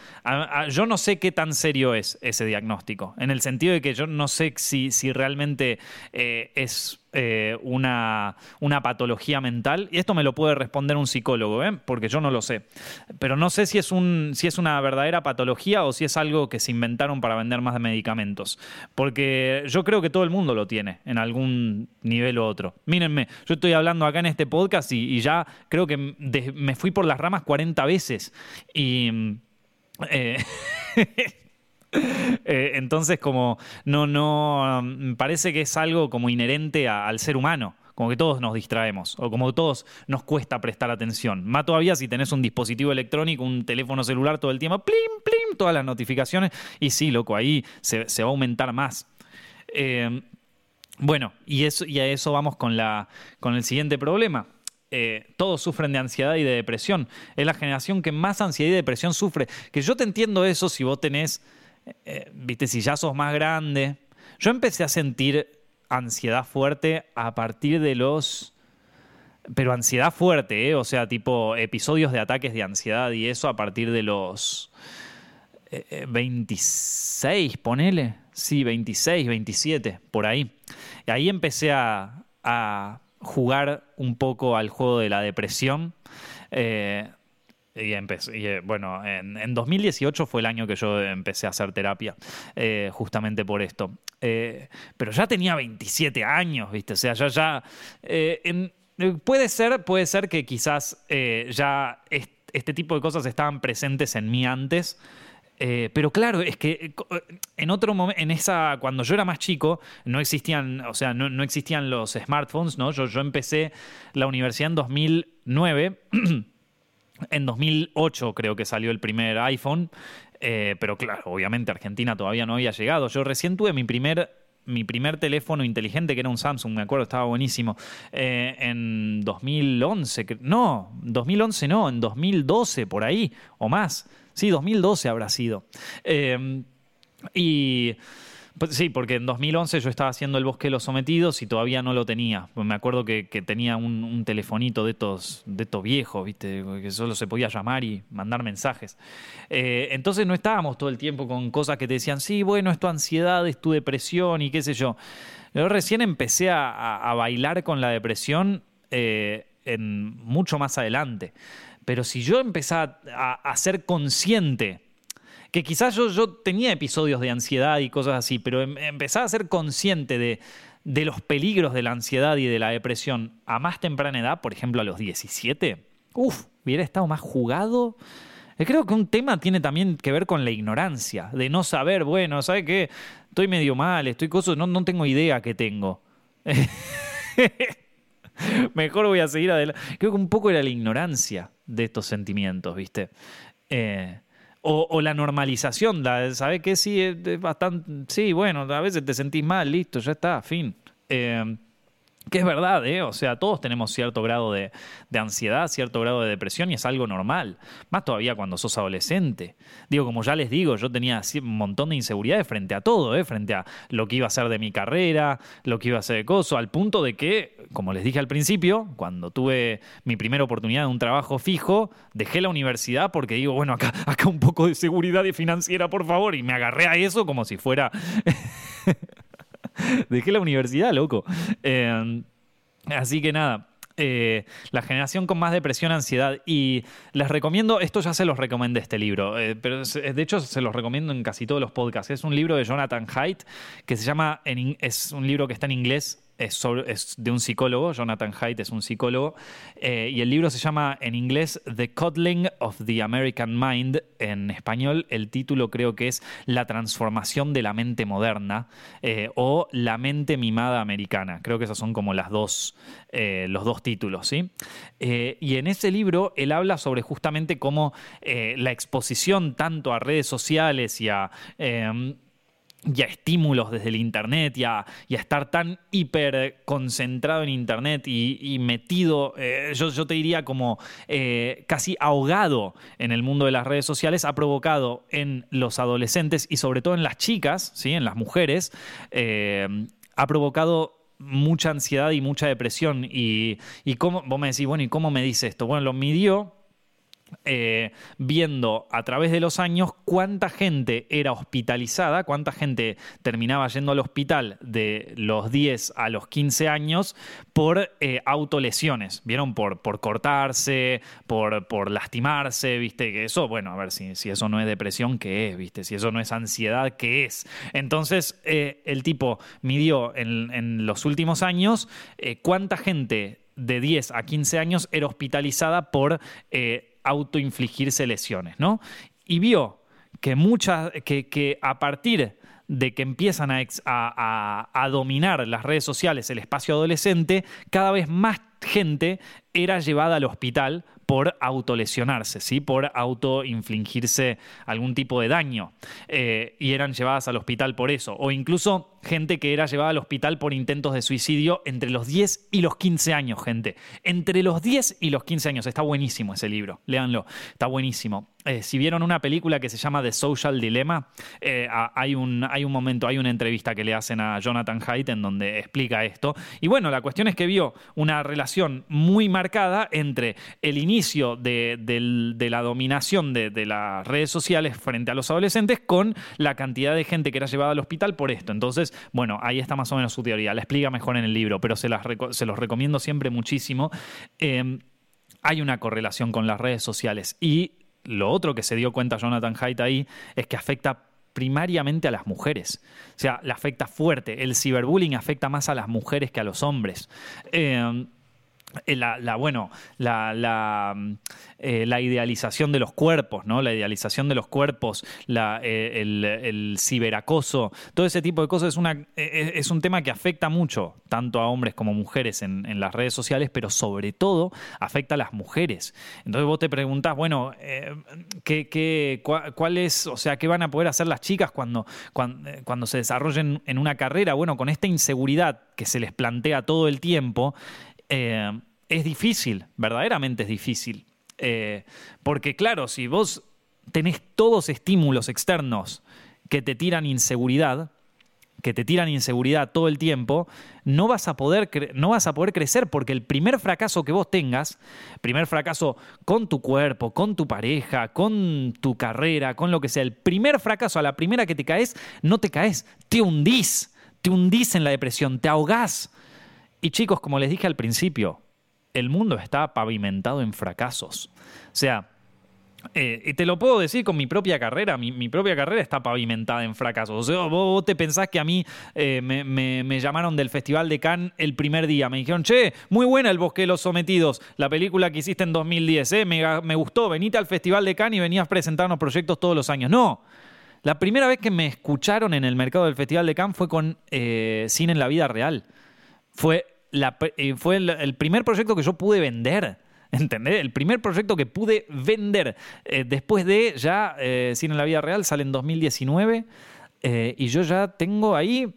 yo no sé qué tan serio es ese diagnóstico. En el sentido de que yo no sé si, si realmente eh, es eh, una, una, patología mental. Y esto me lo puede responder un psicólogo, ¿eh? porque yo no lo sé. Pero no sé si es, un, si es una verdadera patología o si es algo que se inventaron para vender más medicamentos. Porque yo creo que todo el mundo lo tiene en algún nivel u otro. Mírenme, yo estoy hablando acá en este podcast y, ya creo que me fui por las ramas 40 veces. Y... Eh, Eh, entonces, como no, no, me parece que es algo como inherente al ser humano. Como que todos nos distraemos, o como todos nos cuesta prestar atención. Más todavía si tenés un dispositivo electrónico, un teléfono celular todo el tiempo, plim, plim, todas las notificaciones. Y sí, loco, ahí se, va a aumentar más. Eh, bueno, y a eso vamos con, la, con el siguiente problema. Eh, todos sufren de ansiedad y de depresión. Es la generación que más ansiedad y depresión sufre. Que yo te entiendo eso si vos tenés eh, viste, si ya sos más grande. Yo empecé a sentir ansiedad fuerte a partir de los... Pero ansiedad fuerte, ¿eh? O sea, tipo episodios de ataques de ansiedad y eso a partir de los 26, eh, ponele. Sí, 26, 27, por ahí. Y ahí empecé a, a jugar un poco al juego de la depresión. Eh, y, eh, bueno, en, 2018 fue el año que yo empecé a hacer terapia, eh, justamente por esto. Eh, pero ya tenía 27 años, ¿viste? O sea, ya, ya. puede ser, puede ser que quizás ya este tipo de cosas estaban presentes en mí antes. pero claro, es que en otro momento, en esa, cuando yo era más chico, no existían, o sea, no, existían los smartphones, ¿no? Yo, yo empecé la universidad en 2009 En 2008 creo que salió el primer iPhone, eh, pero claro, obviamente Argentina todavía no había llegado. Yo recién tuve mi primer mi primer teléfono inteligente, que era un Samsung, me acuerdo, estaba buenísimo, eh, en 2011, no, 2011 no, en 2012, por ahí, o más. Sí, 2012 habrá sido. Eh, y sí, porque en 2011 yo estaba haciendo el bosque de los sometidos y todavía no lo tenía. Pues me acuerdo que, tenía un, telefonito de estos, de estos viejos, ¿viste? Que solo se podía llamar y mandar mensajes. Eh, entonces no estábamos todo el tiempo con cosas que te decían, sí, bueno, es tu ansiedad, es tu depresión y qué sé yo. Yo recién empecé a, bailar con la depresión eh, mucho más adelante. Pero si yo empezaba a ser consciente que quizás yo, yo tenía episodios de ansiedad y cosas así, pero em, empezaba a ser consciente de, de los peligros de la ansiedad y de la depresión a más temprana edad, por ejemplo a los 17, uff, hubiera estado más jugado. Eh, creo que un tema tiene también que ver con la ignorancia, de no saber, bueno, ¿sabe qué? Estoy medio mal, estoy cosas, no, no tengo idea qué tengo. Mejor voy a seguir adelante. Creo que un poco era la ignorancia de estos sentimientos, ¿viste? Eh, o, la normalización, ¿sabes qué? Sí, bastante, sí, bueno, a veces te sentís mal, listo, ya está, fin. Eh, Que es verdad, ¿eh? O sea, todos tenemos cierto grado de, ansiedad, cierto grado de depresión y es algo normal. Más todavía cuando sos adolescente. Digo, como ya les digo, yo tenía un montón de inseguridades frente a todo, ¿eh? Frente a lo que iba a ser de mi carrera, lo que iba a ser de coso, al punto de que, como les dije al principio, cuando tuve mi primera oportunidad de un trabajo fijo, dejé la universidad porque digo, bueno, acá, acá un poco de seguridad financiera, por favor, y me agarré a eso como si fuera... Dejé la universidad, loco. Em, así que nada. Eh, la generación con más depresión, ansiedad. Y les recomiendo, esto ya se los recomendé este libro, eh, pero de hecho se los recomiendo en casi todos los podcasts. Es un libro de Jonathan Haidt que se llama, es un libro que está en inglés, es, de un psicólogo, Jonathan Haidt es un psicólogo, eh, y el libro se llama en inglés The Coddling of the American Mind. En español, el título creo que es La transformación de la mente moderna eh, o La mente mimada americana. Creo que esos son como las dos, eh, los dos títulos. ¿sí? y en ese libro él habla sobre justamente cómo la exposición tanto a redes sociales y a y a estímulos desde el Internet y a, estar tan hiper concentrado en Internet y, metido, eh, yo, te diría como eh, casi ahogado en el mundo de las redes sociales, ha provocado en los adolescentes y sobre todo en las chicas, ¿sí? en las mujeres, eh, ha provocado mucha ansiedad y mucha depresión. Y, y cómo, vos me decís, bueno, ¿y cómo me dice esto? Bueno, lo midió eh, viendo a través de los años cuánta gente era hospitalizada, cuánta gente terminaba yendo al hospital de los 10 a los 15 años por eh, autolesiones, ¿vieron? Por, por cortarse, por, por, lastimarse, ¿viste? Que eso, bueno, a ver si, si, eso no es depresión, ¿qué es? ¿Viste? Si eso no es ansiedad, ¿qué es? Entonces, eh, el tipo midió en, en, los últimos años cuánta gente de 10 a 15 años era hospitalizada por autoinfligirse lesiones, ¿no? Y vio que muchas, que, a partir de que empiezan a, dominar las redes sociales el espacio adolescente, cada vez más gente era llevada al hospital por autolesionarse, ¿sí? por autoinfligirse algún tipo de daño. Eh, y eran llevadas al hospital por eso. O incluso gente que era llevada al hospital por intentos de suicidio entre los 10 y los 15 años, gente. Entre los 10 y los 15 años. Está buenísimo ese libro. Léanlo. Está buenísimo. Eh, si vieron una película que se llama The Social Dilemma, eh, hay, un, hay un momento, hay una entrevista que le hacen a Jonathan Haidt en donde explica esto. Y bueno, la cuestión es que vio una relación muy marcada entre el inicio de, la dominación de, las redes sociales frente a los adolescentes con la cantidad de gente que era llevada al hospital por esto. Entonces, bueno, ahí está más o menos su teoría. La explica mejor en el libro, pero se, las, se los recomiendo siempre muchísimo. Eh, hay una correlación con las redes sociales y lo otro que se dio cuenta Jonathan Haidt ahí es que afecta primariamente a las mujeres. O sea, le afecta fuerte. El ciberbullying afecta más a las mujeres que a los hombres. Eh, eh, la, bueno, la, eh, la, idealización de los cuerpos, ¿no? La idealización de los cuerpos, eh, el, ciberacoso, todo ese tipo de cosas es, una, es un tema que afecta mucho, tanto a hombres como mujeres en, las redes sociales, pero sobre todo afecta a las mujeres. Entonces vos te preguntás, bueno, ¿qué, qué, cuál, es, o sea, qué van a poder hacer las chicas cuando, cuando, cuando se desarrollen en una carrera? Bueno, con esta inseguridad que se les plantea todo el tiempo, eh, es difícil, verdaderamente es difícil. Eh, porque claro, si vos tenés todos estímulos externos que te tiran inseguridad, que te tiran inseguridad todo el tiempo, no vas a poder, no vas a poder crecer porque el primer fracaso que vos tengas, primer fracaso con tu cuerpo, con tu pareja, con tu carrera, con lo que sea, el primer fracaso a la primera que te caes, no te caes, te hundís, te hundís en la depresión, te ahogás. Y chicos, como les dije al principio, el mundo está pavimentado en fracasos. O sea, eh, te lo puedo decir con mi propia carrera, mi, propia carrera está pavimentada en fracasos. O sea, vos, te pensás que a mí eh, me, llamaron del Festival de Cannes el primer día. Me dijeron, che, muy buena El Bosque de los Sometidos, la película que hiciste en 2010, eh, me, me gustó, venite al Festival de Cannes y venías a presentarnos proyectos todos los años. No, la primera vez que me escucharon en el mercado del Festival de Cannes fue con Cine en la Vida Real fue, eh, fue el, primer proyecto que yo pude vender. ¿Entendés? El primer proyecto que pude vender eh, después de ya eh, Cine en la Vida Real sale en 2019 y yo ya tengo ahí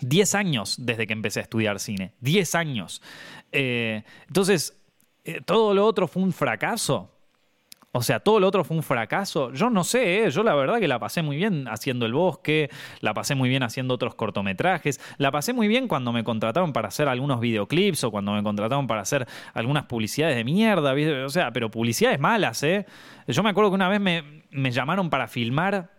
10 años desde que empecé a estudiar cine. 10 años. Entonces, ¿todo lo otro fue un fracaso? O sea, todo lo otro fue un fracaso. Yo no sé, ¿eh? yo la verdad que la pasé muy bien haciendo El Bosque, la pasé muy bien haciendo otros cortometrajes, la pasé muy bien cuando me contrataron para hacer algunos videoclips o cuando me contrataron para hacer algunas publicidades de mierda, o sea, pero publicidades malas, ¿eh? Yo me acuerdo que una vez me, me llamaron para filmar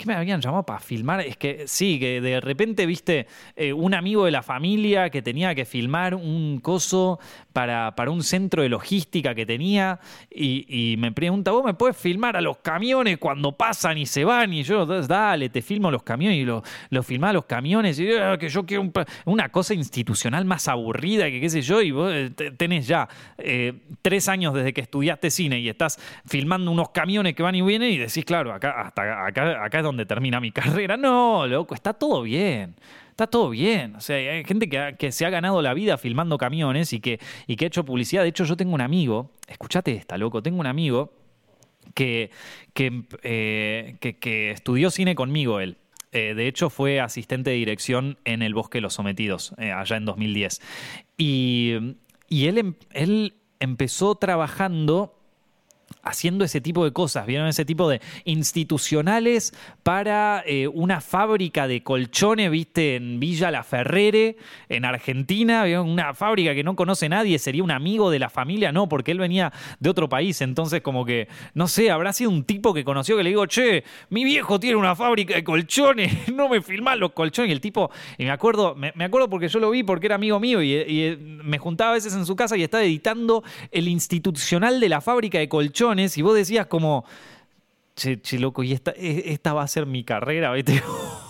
¿Qué me habían llamado para filmar? Es que sí, que de repente viste eh, un amigo de la familia que tenía que filmar un coso para, para un centro de logística que tenía y, me pregunta, ¿vos me puedes filmar a los camiones cuando pasan y se van? Y yo, dale, te filmo los camiones y lo, lo a los camiones y ah, que yo quiero una cosa institucional más aburrida que qué sé yo y vos eh, tenés ya eh, tres años desde que estudiaste cine y estás filmando unos camiones que van y vienen y decís, claro, acá, hasta acá, acá es donde termina mi carrera. No, loco, está todo bien. Está todo bien. O sea, hay gente que, se ha ganado la vida filmando camiones y que, y que ha hecho publicidad. De hecho, yo tengo un amigo, escúchate esta, loco, tengo un amigo que, que, eh, que, estudió cine conmigo él. Eh, de hecho, fue asistente de dirección en El Bosque de los Sometidos, eh, allá en 2010. Y, y él, em, él empezó trabajando haciendo ese tipo de cosas, ¿vieron? Ese tipo de institucionales para eh, una fábrica de colchones, ¿viste? En Villa La Ferrere, en Argentina, ¿vieron? Una fábrica que no conoce nadie, sería un amigo de la familia, no, porque él venía de otro país, entonces como que, no sé, habrá sido un tipo que conoció que le digo, che, mi viejo tiene una fábrica de colchones, no me filmás los colchones, y el tipo, y me acuerdo, me, acuerdo porque yo lo vi porque era amigo mío y, y me juntaba a veces en su casa y estaba editando el institucional de la fábrica de colchones, y vos decías como, che, che loco, y esta, e, esta va a ser mi carrera, ¿viste?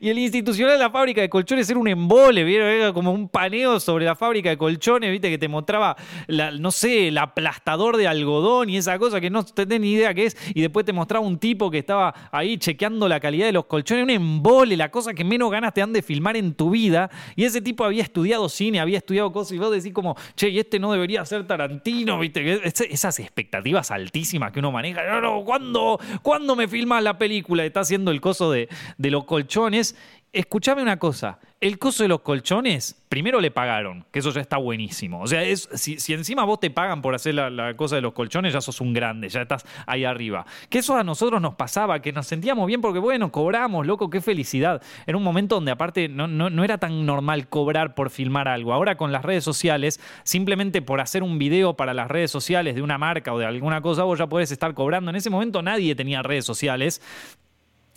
y el institucional de la fábrica de colchones era un embole, ¿vieron? Era como un paneo sobre la fábrica de colchones, ¿viste? Que te mostraba, la, no sé, el aplastador de algodón y esa cosa que no tenés ni idea qué es. Y después te mostraba un tipo que estaba ahí chequeando la calidad de los colchones. Un embole, la cosa que menos ganas te dan de filmar en tu vida. Y ese tipo había estudiado cine, había estudiado cosas y vos decís como, che, y este no debería ser Tarantino, ¿viste? Esas expectativas altísimas que uno maneja. No, no, ¿cuándo, ¿cuándo me filmas la película? Está haciendo el coso de, de los colchones colchones. Escuchame una cosa, el coso de los colchones, primero le pagaron, que eso ya está buenísimo. O sea, es, si, encima vos te pagan por hacer la, cosa de los colchones, ya sos un grande, ya estás ahí arriba. Que eso a nosotros nos pasaba, que nos sentíamos bien porque, bueno, cobramos, loco, qué felicidad. Era un momento donde aparte no, no, no era tan normal cobrar por filmar algo. Ahora con las redes sociales, simplemente por hacer un video para las redes sociales de una marca o de alguna cosa, vos ya podés estar cobrando. En ese momento nadie tenía redes sociales.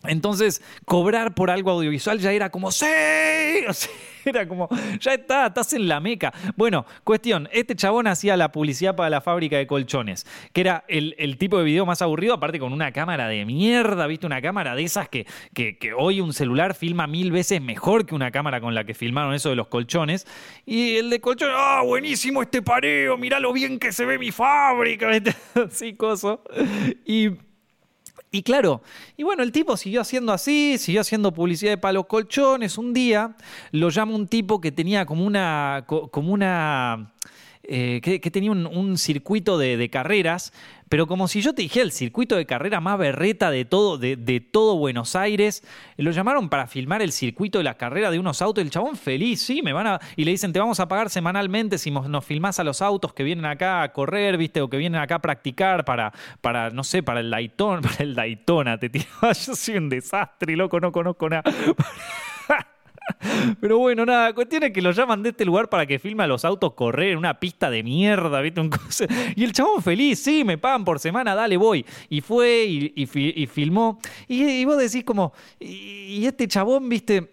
Entonces, cobrar por algo audiovisual ya era como, ¡sí! era como, ya está, estás en la meca. Bueno, cuestión, este chabón hacía la publicidad para la fábrica de colchones, que era el, tipo de video más aburrido, aparte con una cámara de mierda, ¿viste? Una cámara de esas que, que, que, hoy un celular filma mil veces mejor que una cámara con la que filmaron eso de los colchones. Y el de colchones, ¡ah, buenísimo este pareo! Mirá lo bien que se ve mi fábrica, así, coso. Y y claro, y bueno, el tipo siguió haciendo así, siguió haciendo publicidad de palos colchones. Un día lo llama un tipo que tenía como una, como una eh, que, tenía un, circuito de, carreras, pero como si yo te dijera el circuito de carrera más berreta de todo, de, todo Buenos Aires, lo llamaron para filmar el circuito de la carrera de unos autos, el chabón feliz, sí, me van a, y le dicen, te vamos a pagar semanalmente si nos filmás a los autos que vienen acá a correr, viste, o que vienen acá a practicar para, para no sé, para el Daytona, para el Daytona, te tiraba, yo soy un desastre, loco, no conozco nada. Pero bueno, nada, cuestión es que lo llaman de este lugar para que filme a los autos correr en una pista de mierda, ¿viste? Y el chabón feliz, sí, me pagan por semana, dale, voy. Y fue y, filmó. Y, vos decís como, y, este chabón, ¿viste?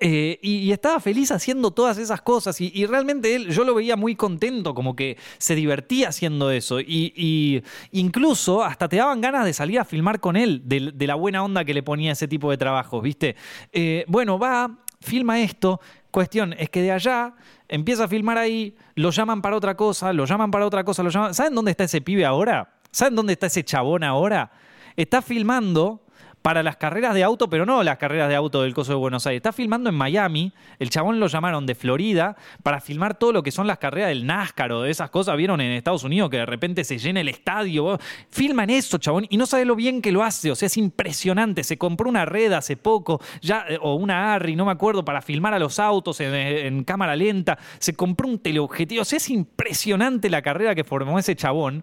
Eh, y, estaba feliz haciendo todas esas cosas y, realmente él, yo lo veía muy contento, como que se divertía haciendo eso y, incluso hasta te daban ganas de salir a filmar con él, de, la buena onda que le ponía ese tipo de trabajos, ¿viste? Eh, bueno, va, filma esto. Cuestión es que de allá empieza a filmar ahí, lo llaman para otra cosa, lo llaman para otra cosa, lo llaman. ¿Saben dónde está ese pibe ahora? ¿Saben dónde está ese chabón ahora? Está filmando para las carreras de auto, pero no las carreras de auto del coso de Buenos Aires. Está filmando en Miami. El chabón lo llamaron de Florida para filmar todo lo que son las carreras del NASCAR o de esas cosas. Vieron en Estados Unidos que de repente se llena el estadio. Filman eso, chabón, y no sabe lo bien que lo hace. O sea, es impresionante. Se compró una red hace poco, ya, eh, o una ARRI, no me acuerdo, para filmar a los autos en, en cámara lenta. Se compró un teleobjetivo. O sea, es impresionante la carrera que formó ese chabón.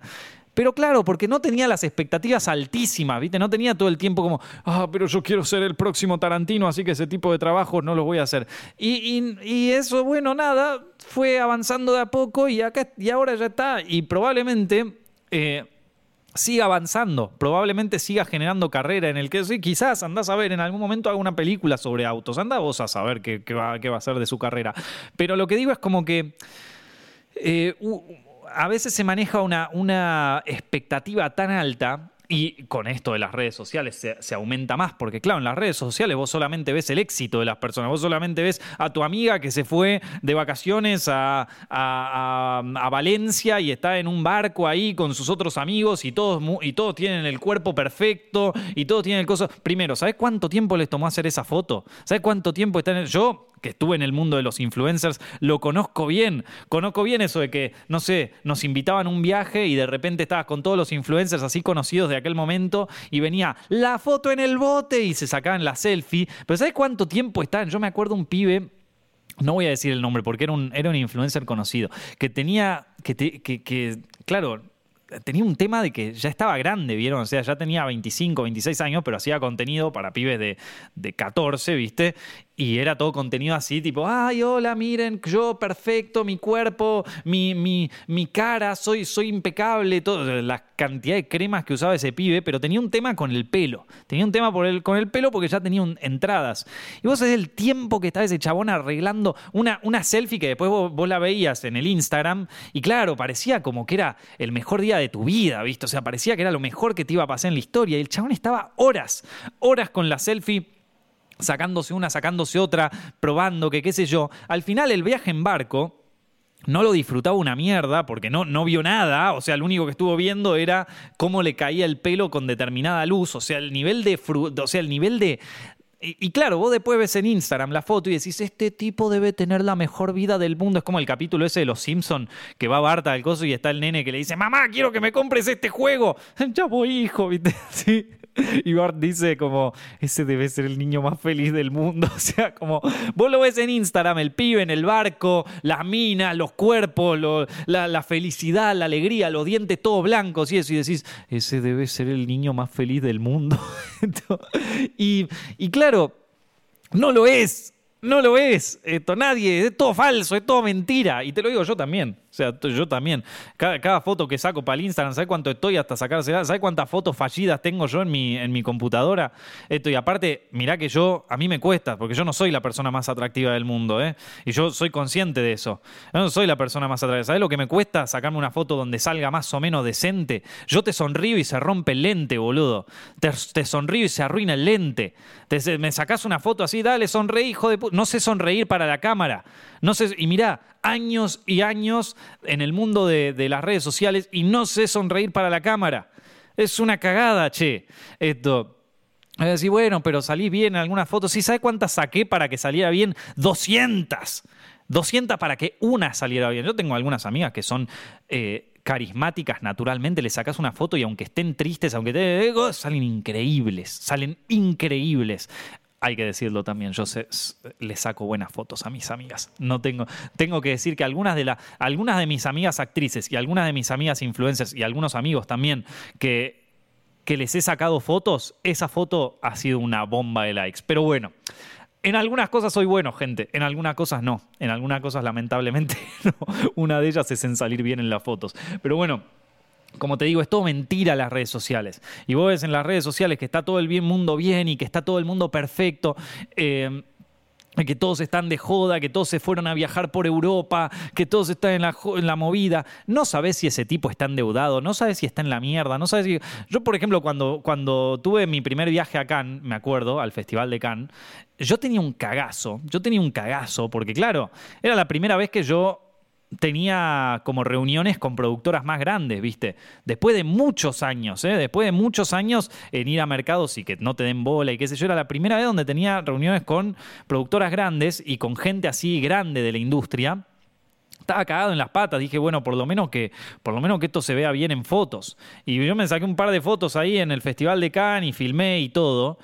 Pero claro, porque no tenía las expectativas altísimas, ¿viste? No tenía todo el tiempo como, ah, pero yo quiero ser el próximo Tarantino, así que ese tipo de trabajo no los voy a hacer. Y, eso, bueno, nada, fue avanzando de a poco y, acá, y ahora ya está. Y probablemente eh, siga avanzando, probablemente siga generando carrera en el que sí, quizás andás a ver, en algún momento haga una película sobre autos, anda vos a saber qué, va, qué va a ser de su carrera. Pero lo que digo es como que... Eh, a veces se maneja una, una expectativa tan alta y con esto de las redes sociales se, aumenta más, porque claro, en las redes sociales vos solamente ves el éxito de las personas, vos solamente ves a tu amiga que se fue de vacaciones a, a, Valencia y está en un barco ahí con sus otros amigos y todos, y todos tienen el cuerpo perfecto y todos tienen el coso. Primero, ¿sabes cuánto tiempo les tomó hacer esa foto? ¿Sabes cuánto tiempo está en Yo que estuve en el mundo de los influencers, lo conozco bien. Conozco bien eso de que, no sé, nos invitaban a un viaje y de repente estabas con todos los influencers así conocidos de aquel momento y venía la foto en el bote y se sacaban la selfie. Pero ¿sabes cuánto tiempo están? Yo me acuerdo un pibe no voy a decir el nombre porque era un, era un influencer conocido, que tenía, que, que, claro, tenía un tema de que ya estaba grande, ¿vieron? O sea, ya tenía 25, 26 años, pero hacía contenido para pibes de, de 14, ¿viste? Y era todo contenido así, tipo, ay, hola, miren, yo perfecto, mi cuerpo, mi, mi, mi cara, soy, soy impecable, todo, la cantidad de cremas que usaba ese pibe, pero tenía un tema con el pelo. Tenía un tema por con el pelo porque ya tenía entradas. Y vos sabés el tiempo que estaba ese chabón arreglando una, una selfie que después vos, vos, la veías en el Instagram, y claro, parecía como que era el mejor día de tu vida, ¿viste? O sea, parecía que era lo mejor que te iba a pasar en la historia. Y el chabón estaba horas, horas con la selfie sacándose una, sacándose otra, probando que qué sé yo. Al final el viaje en barco no lo disfrutaba una mierda porque no, no vio nada, o sea, lo único que estuvo viendo era cómo le caía el pelo con determinada luz, o sea, el nivel de, o sea, el nivel de, y, claro, vos después ves en Instagram la foto y decís, este tipo debe tener la mejor vida del mundo. Es como el capítulo ese de Los Simpson que va Barta al coso y está el nene que le dice, mamá, quiero que me compres este juego. ya voy, hijo, ¿viste? Sí. Y Bart dice como, ese debe ser el niño más feliz del mundo. O sea, como, vos lo ves en Instagram, el pibe en el barco, las minas, los cuerpos, la, felicidad, la alegría, los dientes todos blancos y eso, y decís, ese debe ser el niño más feliz del mundo. y, y claro, no lo es. No lo es, esto nadie, es todo falso, es todo mentira. Y te lo digo yo también. O sea, yo también. Cada, foto que saco para el Instagram, ¿sabes cuánto estoy hasta sacarse? ¿Sabes cuántas fotos fallidas tengo yo en mi, en mi computadora? Esto, y aparte, mirá que yo, a mí me cuesta, porque yo no soy la persona más atractiva del mundo, ¿eh? Y yo soy consciente de eso. Yo no soy la persona más atractiva. ¿Sabes lo que me cuesta sacarme una foto donde salga más o menos decente? Yo te sonrío y se rompe el lente, boludo. Te, sonrío y se arruina el lente. me sacás una foto así, dale, sonreí, hijo de puta. No sé sonreír para la cámara. No sé, y mirá, años y años en el mundo de, las redes sociales y no sé sonreír para la cámara. Es una cagada, che. Esto. Es decir, bueno, pero salí bien en algunas fotos. ¿Sí sabe cuántas saqué para que saliera bien? 200. 200 para que una saliera bien. Yo tengo algunas amigas que son eh, carismáticas naturalmente. Le sacas una foto y aunque estén tristes, aunque te salen increíbles. Salen increíbles hay que decirlo también, yo sé, le saco buenas fotos a mis amigas. No tengo, tengo que decir que algunas de, la, algunas de mis amigas actrices y algunas de mis amigas influencers y algunos amigos también que, que les he sacado fotos, esa foto ha sido una bomba de likes. Pero bueno, en algunas cosas soy bueno, gente. En algunas cosas no. En algunas cosas, lamentablemente, no. Una de ellas es en salir bien en las fotos. Pero bueno, como te digo, es todo mentira las redes sociales. Y vos ves en las redes sociales que está todo el bien mundo bien y que está todo el mundo perfecto. Eh, que todos están de joda, que todos se fueron a viajar por Europa, que todos están en la, en la movida. No sabes si ese tipo está endeudado, no sabes si está en la mierda, no sabes si... Yo, por ejemplo, cuando, cuando tuve mi primer viaje a Cannes, me acuerdo, al Festival de Cannes, yo tenía un cagazo, yo tenía un cagazo, porque claro, era la primera vez que yo tenía como reuniones con productoras más grandes, ¿viste? Después de muchos años, ¿eh? Después de muchos años en ir a mercados y que no te den bola y qué sé yo, era la primera vez donde tenía reuniones con productoras grandes y con gente así grande de la industria estaba cagado en las patas. Dije, bueno, por lo menos que, por lo menos que esto se vea bien en fotos. Y yo me saqué un par de fotos ahí en el Festival de Cannes y filmé y todo.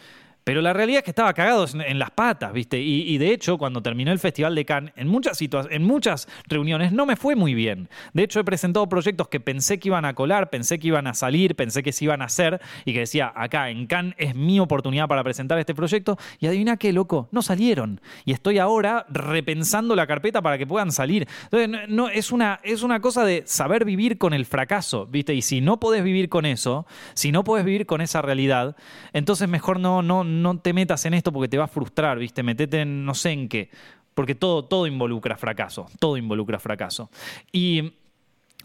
Pero la realidad es que estaba cagado en las patas, ¿viste? Y, de hecho, cuando terminó el Festival de Cannes, en muchas, en muchas reuniones no me fue muy bien. De hecho, he presentado proyectos que pensé que iban a colar, pensé que iban a salir, pensé que se iban a hacer y que decía, acá en Cannes es mi oportunidad para presentar este proyecto. Y adivina qué, loco, no salieron. Y estoy ahora repensando la carpeta para que puedan salir. Entonces, no, es, una, es una cosa de saber vivir con el fracaso, ¿viste? Y si no podés vivir con eso, si no podés vivir con esa realidad, entonces mejor no, no no te metas en esto porque te va a frustrar, ¿viste? Metete en no sé en qué. Porque todo, todo involucra fracaso. Todo involucra fracaso. Y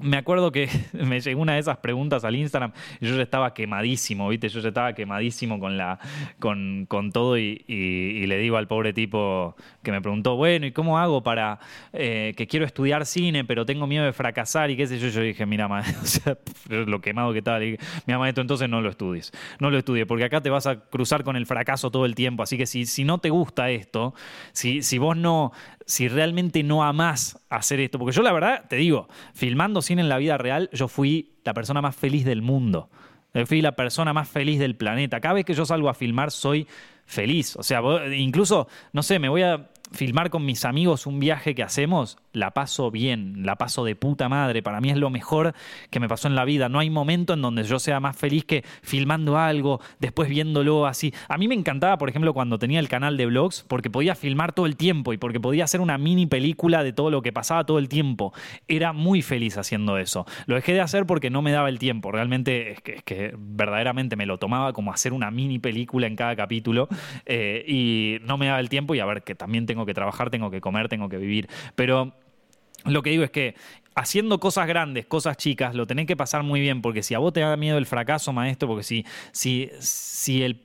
me acuerdo que me llegó una de esas preguntas al Instagram y yo ya estaba quemadísimo, ¿viste? Yo ya estaba quemadísimo con, la, con, con todo y, le digo al pobre tipo que me preguntó, bueno, ¿y cómo hago para eh, que quiero estudiar cine pero tengo miedo de fracasar y qué sé yo? Yo dije, mira, lo quemado que estaba, mira, maestro, entonces no lo estudies, no lo estudies, porque acá te vas a cruzar con el fracaso todo el tiempo, así que si, si no te gusta esto, si, si vos no, si realmente no amás hacer esto, porque yo la verdad, te digo, filmando cine en la vida real, yo fui la persona más feliz del mundo. Yo fui la persona más feliz del planeta. Cada vez que yo salgo a filmar soy feliz. O sea, incluso, no sé, me voy a filmar con mis amigos un viaje que hacemos, la paso bien, la paso de puta madre. Para mí es lo mejor que me pasó en la vida. No hay momento en donde yo sea más feliz que filmando algo, después viéndolo así. A mí me encantaba, por ejemplo, cuando tenía el canal de vlogs, porque podía filmar todo el tiempo y porque podía hacer una mini película de todo lo que pasaba todo el tiempo. Era muy feliz haciendo eso. Lo dejé de hacer porque no me daba el tiempo. Realmente es que, verdaderamente me lo tomaba como hacer una mini película en cada capítulo eh, y no me daba el tiempo y a ver que también tengo que trabajar, tengo que comer, tengo que vivir. Pero lo que digo es que haciendo cosas grandes, cosas chicas, lo tenés que pasar muy bien, porque si a vos te da miedo el fracaso, maestro, porque si, si, si el,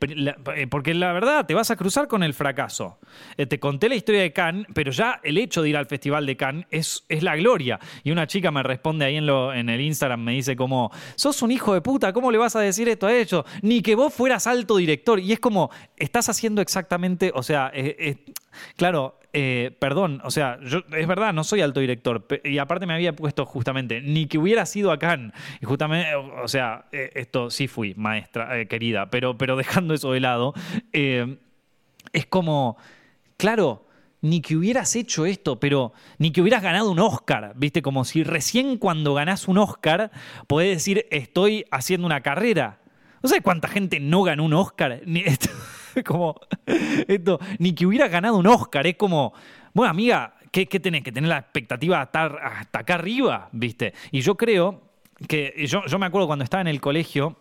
eh, porque la verdad te vas a cruzar con el fracaso. Eh, te conté la historia de Cannes, pero ya el hecho de ir al festival de Cannes es, es la gloria. Y una chica me responde ahí en, lo, en el Instagram, me dice como, sos un hijo de puta, ¿cómo le vas a decir esto a ellos? Ni que vos fueras alto director. Y es como, estás haciendo exactamente, o sea, eh, claro, eh, perdón, o sea, yo, es verdad, no soy alto director, y aparte me había puesto justamente, ni que hubiera sido acá, y justamente, o sea, eh, esto sí fui, maestra, eh, querida, pero, pero dejando eso de lado, es como, claro, ni que hubieras hecho esto, pero ni que hubieras ganado un Oscar, ¿viste? Como si recién cuando ganás un Oscar podés decir, estoy haciendo una carrera. No sé cuánta gente no ganó un Oscar. Ni esto. como, esto, ni que hubiera ganado un Oscar, es como, bueno, amiga, ¿qué, tenés? Que tener la expectativa hasta, hasta acá arriba, ¿viste? Y yo creo que, yo, yo me acuerdo cuando estaba en el colegio,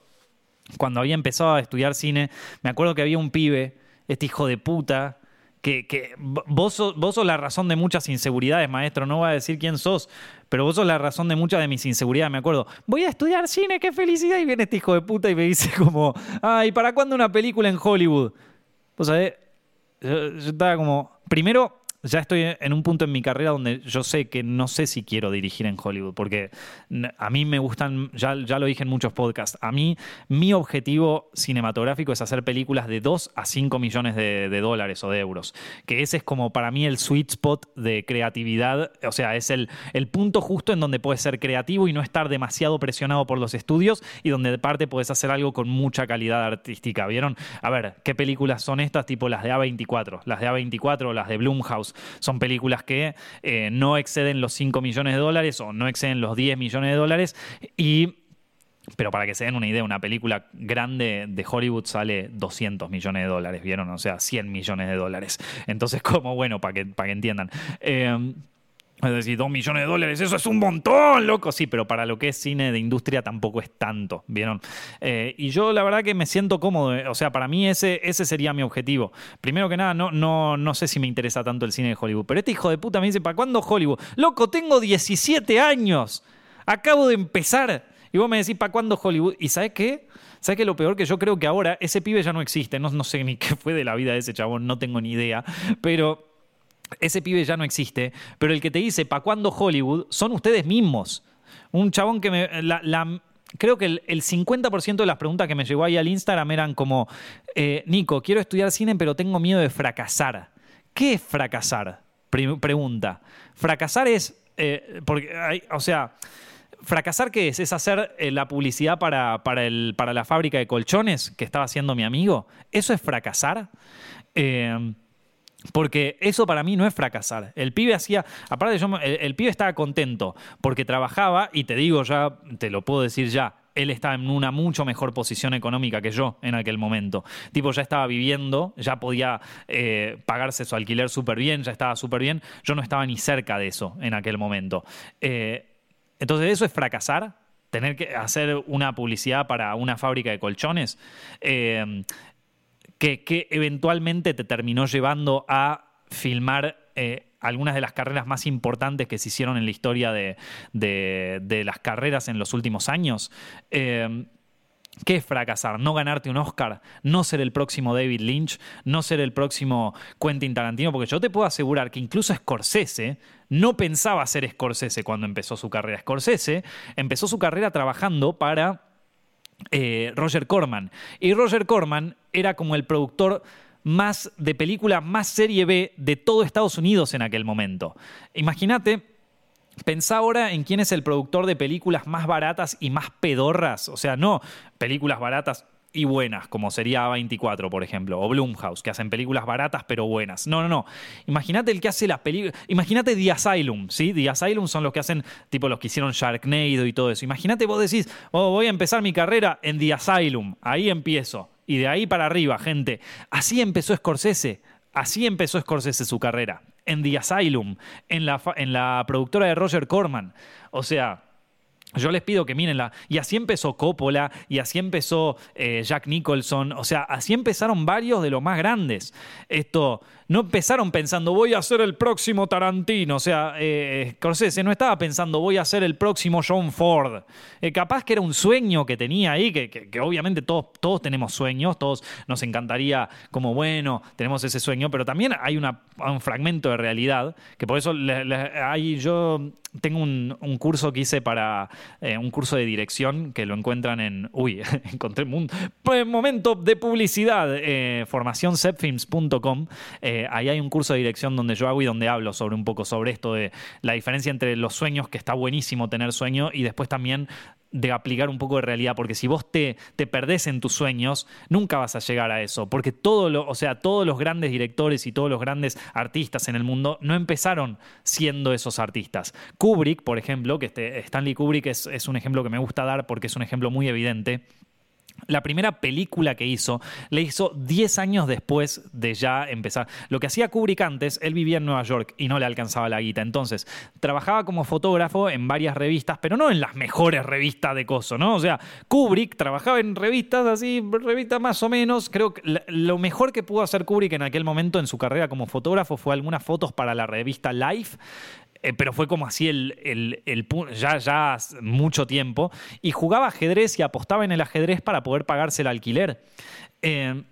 cuando había empezado a estudiar cine, me acuerdo que había un pibe, este hijo de puta, que, vos, sos, vos sos la razón de muchas inseguridades, maestro, no voy a decir quién sos, pero vos sos la razón de muchas de mis inseguridades, me acuerdo. Voy a estudiar cine, qué felicidad, y viene este hijo de puta y me dice como, ay, ¿para cuándo una película en Hollywood? Vos sabés, yo estaba como, primero, ya estoy en un punto en mi carrera donde yo sé que no sé si quiero dirigir en Hollywood, porque a mí me gustan, ya, ya lo dije en muchos podcasts, a mí mi objetivo cinematográfico es hacer películas de 2 a 5 millones de, dólares o de euros, que ese es como para mí el sweet spot de creatividad, o sea, es el, el punto justo en donde puedes ser creativo y no estar demasiado presionado por los estudios y donde de parte puedes hacer algo con mucha calidad artística, ¿vieron? A ver, ¿qué películas son estas? Tipo las de A24, las de A24 o las de Blumhouse son películas que eh, no exceden los 5 millones de dólares o no exceden los 10 millones de dólares y pero para que se den una idea, una película grande de Hollywood sale 200 millones de dólares, ¿vieron? O sea, 100 millones de dólares. Entonces, como bueno, para que, para que entiendan. Eh, es decir, dos millones de dólares, eso es un montón, loco. Sí, pero para lo que es cine de industria tampoco es tanto, ¿vieron? Eh, y yo la verdad que me siento cómodo, eh, o sea, para mí ese, ese sería mi objetivo. Primero que nada, no, no, no sé si me interesa tanto el cine de Hollywood, pero este hijo de puta me dice, ¿para cuándo Hollywood? Loco, tengo 17 años, acabo de empezar. Y vos me decís, ¿para cuándo Hollywood? ¿Y sabes qué? ¿Sabes qué? Lo peor que yo creo que ahora ese pibe ya no existe, no, no sé ni qué fue de la vida de ese chabón, no tengo ni idea, pero ese pibe ya no existe, pero el que te dice, ¿pa' cuándo Hollywood? Son ustedes mismos. Un chabón que me... creo que el, 50% de las preguntas que me llegó ahí al Instagram eran como, eh, Nico, quiero estudiar cine, pero tengo miedo de fracasar. ¿Qué es fracasar? pregunta. Fracasar es, eh, porque o sea, ¿Fracasar qué es? ¿Es hacer eh, la publicidad para, para, el, para, la fábrica de colchones que estaba haciendo mi amigo? ¿Eso es fracasar? Eh, porque eso para mí no es fracasar. El pibe hacía, aparte yo, el, pibe estaba contento porque trabajaba y te digo ya, te lo puedo decir ya, él estaba en una mucho mejor posición económica que yo en aquel momento. Tipo, ya estaba viviendo, ya podía eh, pagarse su alquiler súper bien, ya estaba súper bien. Yo no estaba ni cerca de eso en aquel momento. Eh, entonces, ¿eso es fracasar? ¿Tener que hacer una publicidad para una fábrica de colchones? Eh, que, eventualmente te terminó llevando a filmar eh, algunas de las carreras más importantes que se hicieron en la historia de, las carreras en los últimos años. Eh, ¿Qué es fracasar? No ganarte un Oscar, no ser el próximo David Lynch, no ser el próximo Quentin Tarantino, porque yo te puedo asegurar que incluso Scorsese no pensaba ser Scorsese cuando empezó su carrera. Scorsese empezó su carrera trabajando para eh, Roger Corman. Y Roger Corman era como el productor más de película, más serie B de todo Estados Unidos en aquel momento. Imagínate, pensá ahora en quién es el productor de películas más baratas y más pedorras. O sea, no películas baratas y buenas, como sería A24, por ejemplo, o Blumhouse, que hacen películas baratas pero buenas. No, no, no. Imagínate el que hace las películas. Imagínate The Asylum, ¿sí? The Asylum son los que hacen, tipo los que hicieron Sharknado y todo eso. Imagínate vos decís, oh, voy a empezar mi carrera en The Asylum. Ahí empiezo. Y de ahí para arriba, gente. Así empezó Scorsese. Así empezó Scorsese su carrera. En The Asylum, en la, en la productora de Roger Corman. O sea, yo les pido que mírenla. Y así empezó Coppola, y así empezó eh, Jack Nicholson. O sea, así empezaron varios de los más grandes. Esto, no empezaron pensando, voy a ser el próximo Tarantino. O sea, eh, Scorsese no estaba pensando, voy a ser el próximo John Ford. Eh, capaz que era un sueño que tenía ahí, que, obviamente todos, todos tenemos sueños, todos nos encantaría, como bueno, tenemos ese sueño, pero también hay un fragmento de realidad, que por eso hay, yo tengo un, curso que hice para eh, un curso de dirección que lo encuentran en. Uy, encontré un momento de publicidad. Eh. Eh, ahí hay un curso de dirección donde yo hago y donde hablo sobre un poco sobre esto de la diferencia entre los sueños, que está buenísimo tener sueño, y después también de aplicar un poco de realidad, porque si vos te, te perdés en tus sueños, nunca vas a llegar a eso, porque todo lo, o sea, todos los grandes directores y todos los grandes artistas en el mundo no empezaron siendo esos artistas. Kubrick, por ejemplo, que este, Stanley Kubrick es un ejemplo que me gusta dar porque es un ejemplo muy evidente, la primera película que hizo, la hizo 10 años después de ya empezar. Lo que hacía Kubrick antes, él vivía en Nueva York y no le alcanzaba la guita. Entonces, trabajaba como fotógrafo en varias revistas, pero no en las mejores revistas de coso, ¿no? O sea, Kubrick trabajaba en revistas así, revistas más o menos. Creo que lo mejor que pudo hacer Kubrick en aquel momento en su carrera como fotógrafo fue algunas fotos para la revista Life eh, pero fue como así el, el, ya, ya mucho tiempo, y jugaba ajedrez y apostaba en el ajedrez para poder pagarse el alquiler. Eh,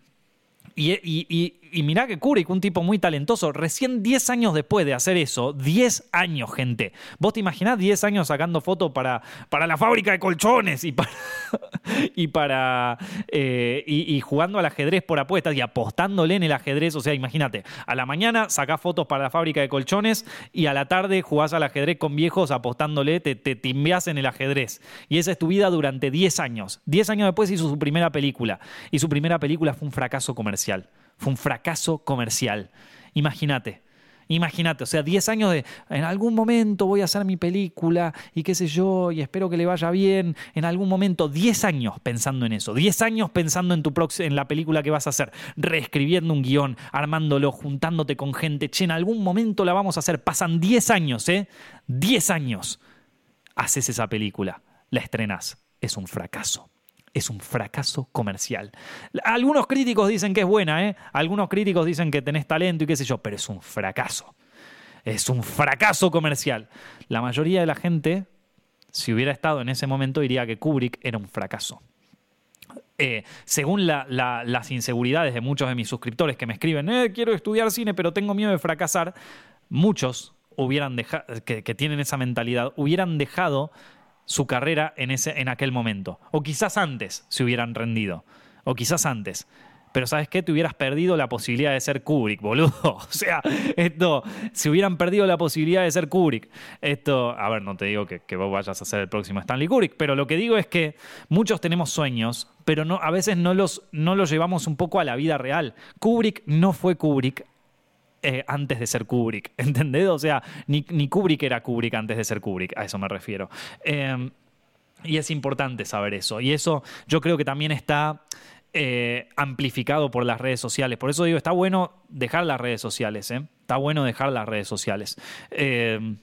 y mirá que Kubrick, un tipo muy talentoso, recién 10 años después de hacer eso, 10 años, gente. ¿Vos te imaginás 10 años sacando fotos para, para la fábrica de colchones y para. y para. Eh, y, jugando al ajedrez por apuestas y apostándole en el ajedrez? O sea, imagínate, a la mañana sacás fotos para la fábrica de colchones y a la tarde jugás al ajedrez con viejos apostándole, te, te timbeás en el ajedrez. Y esa es tu vida durante 10 años. 10 años después hizo su primera película. Y su primera película fue un fracaso comercial. Fue un fracaso comercial. Imagínate. Imagínate, o sea, 10 años de, en algún momento voy a hacer mi película y qué sé yo, y espero que le vaya bien, en algún momento, 10 años pensando en eso, 10 años pensando en, tu en la película que vas a hacer, reescribiendo un guion, armándolo, juntándote con gente, che, en algún momento la vamos a hacer, pasan 10 años, ¿eh? 10 años, haces esa película, la estrenas, es un fracaso es un fracaso comercial. Algunos críticos dicen que es buena, ¿eh? Algunos críticos dicen que tenés talento y qué sé yo, pero es un fracaso. Es un fracaso comercial. La mayoría de la gente, si hubiera estado en ese momento, diría que Kubrick era un fracaso. Eh, según las inseguridades de muchos de mis suscriptores que me escriben, eh, quiero estudiar cine, pero tengo miedo de fracasar, muchos hubieran dejado, que, tienen esa mentalidad, hubieran dejado su carrera en, ese, en aquel momento. O quizás antes se hubieran rendido. O quizás antes. Pero ¿sabes qué? Te hubieras perdido la posibilidad de ser Kubrick, boludo. O sea, esto, si hubieran perdido la posibilidad de ser Kubrick. Esto, a ver, no te digo que, vos vayas a ser el próximo Stanley Kubrick, pero lo que digo es que muchos tenemos sueños, pero no, a veces no los, no los llevamos un poco a la vida real. Kubrick no fue Kubrick eh, antes de ser Kubrick, ¿entendés? O sea, ni, Kubrick era Kubrick antes de ser Kubrick, a eso me refiero. Em, y es importante saber eso. Y eso yo creo que también está eh, amplificado por las redes sociales. Por eso digo, está bueno dejar las redes sociales, ¿eh? Está bueno dejar las redes sociales. Em,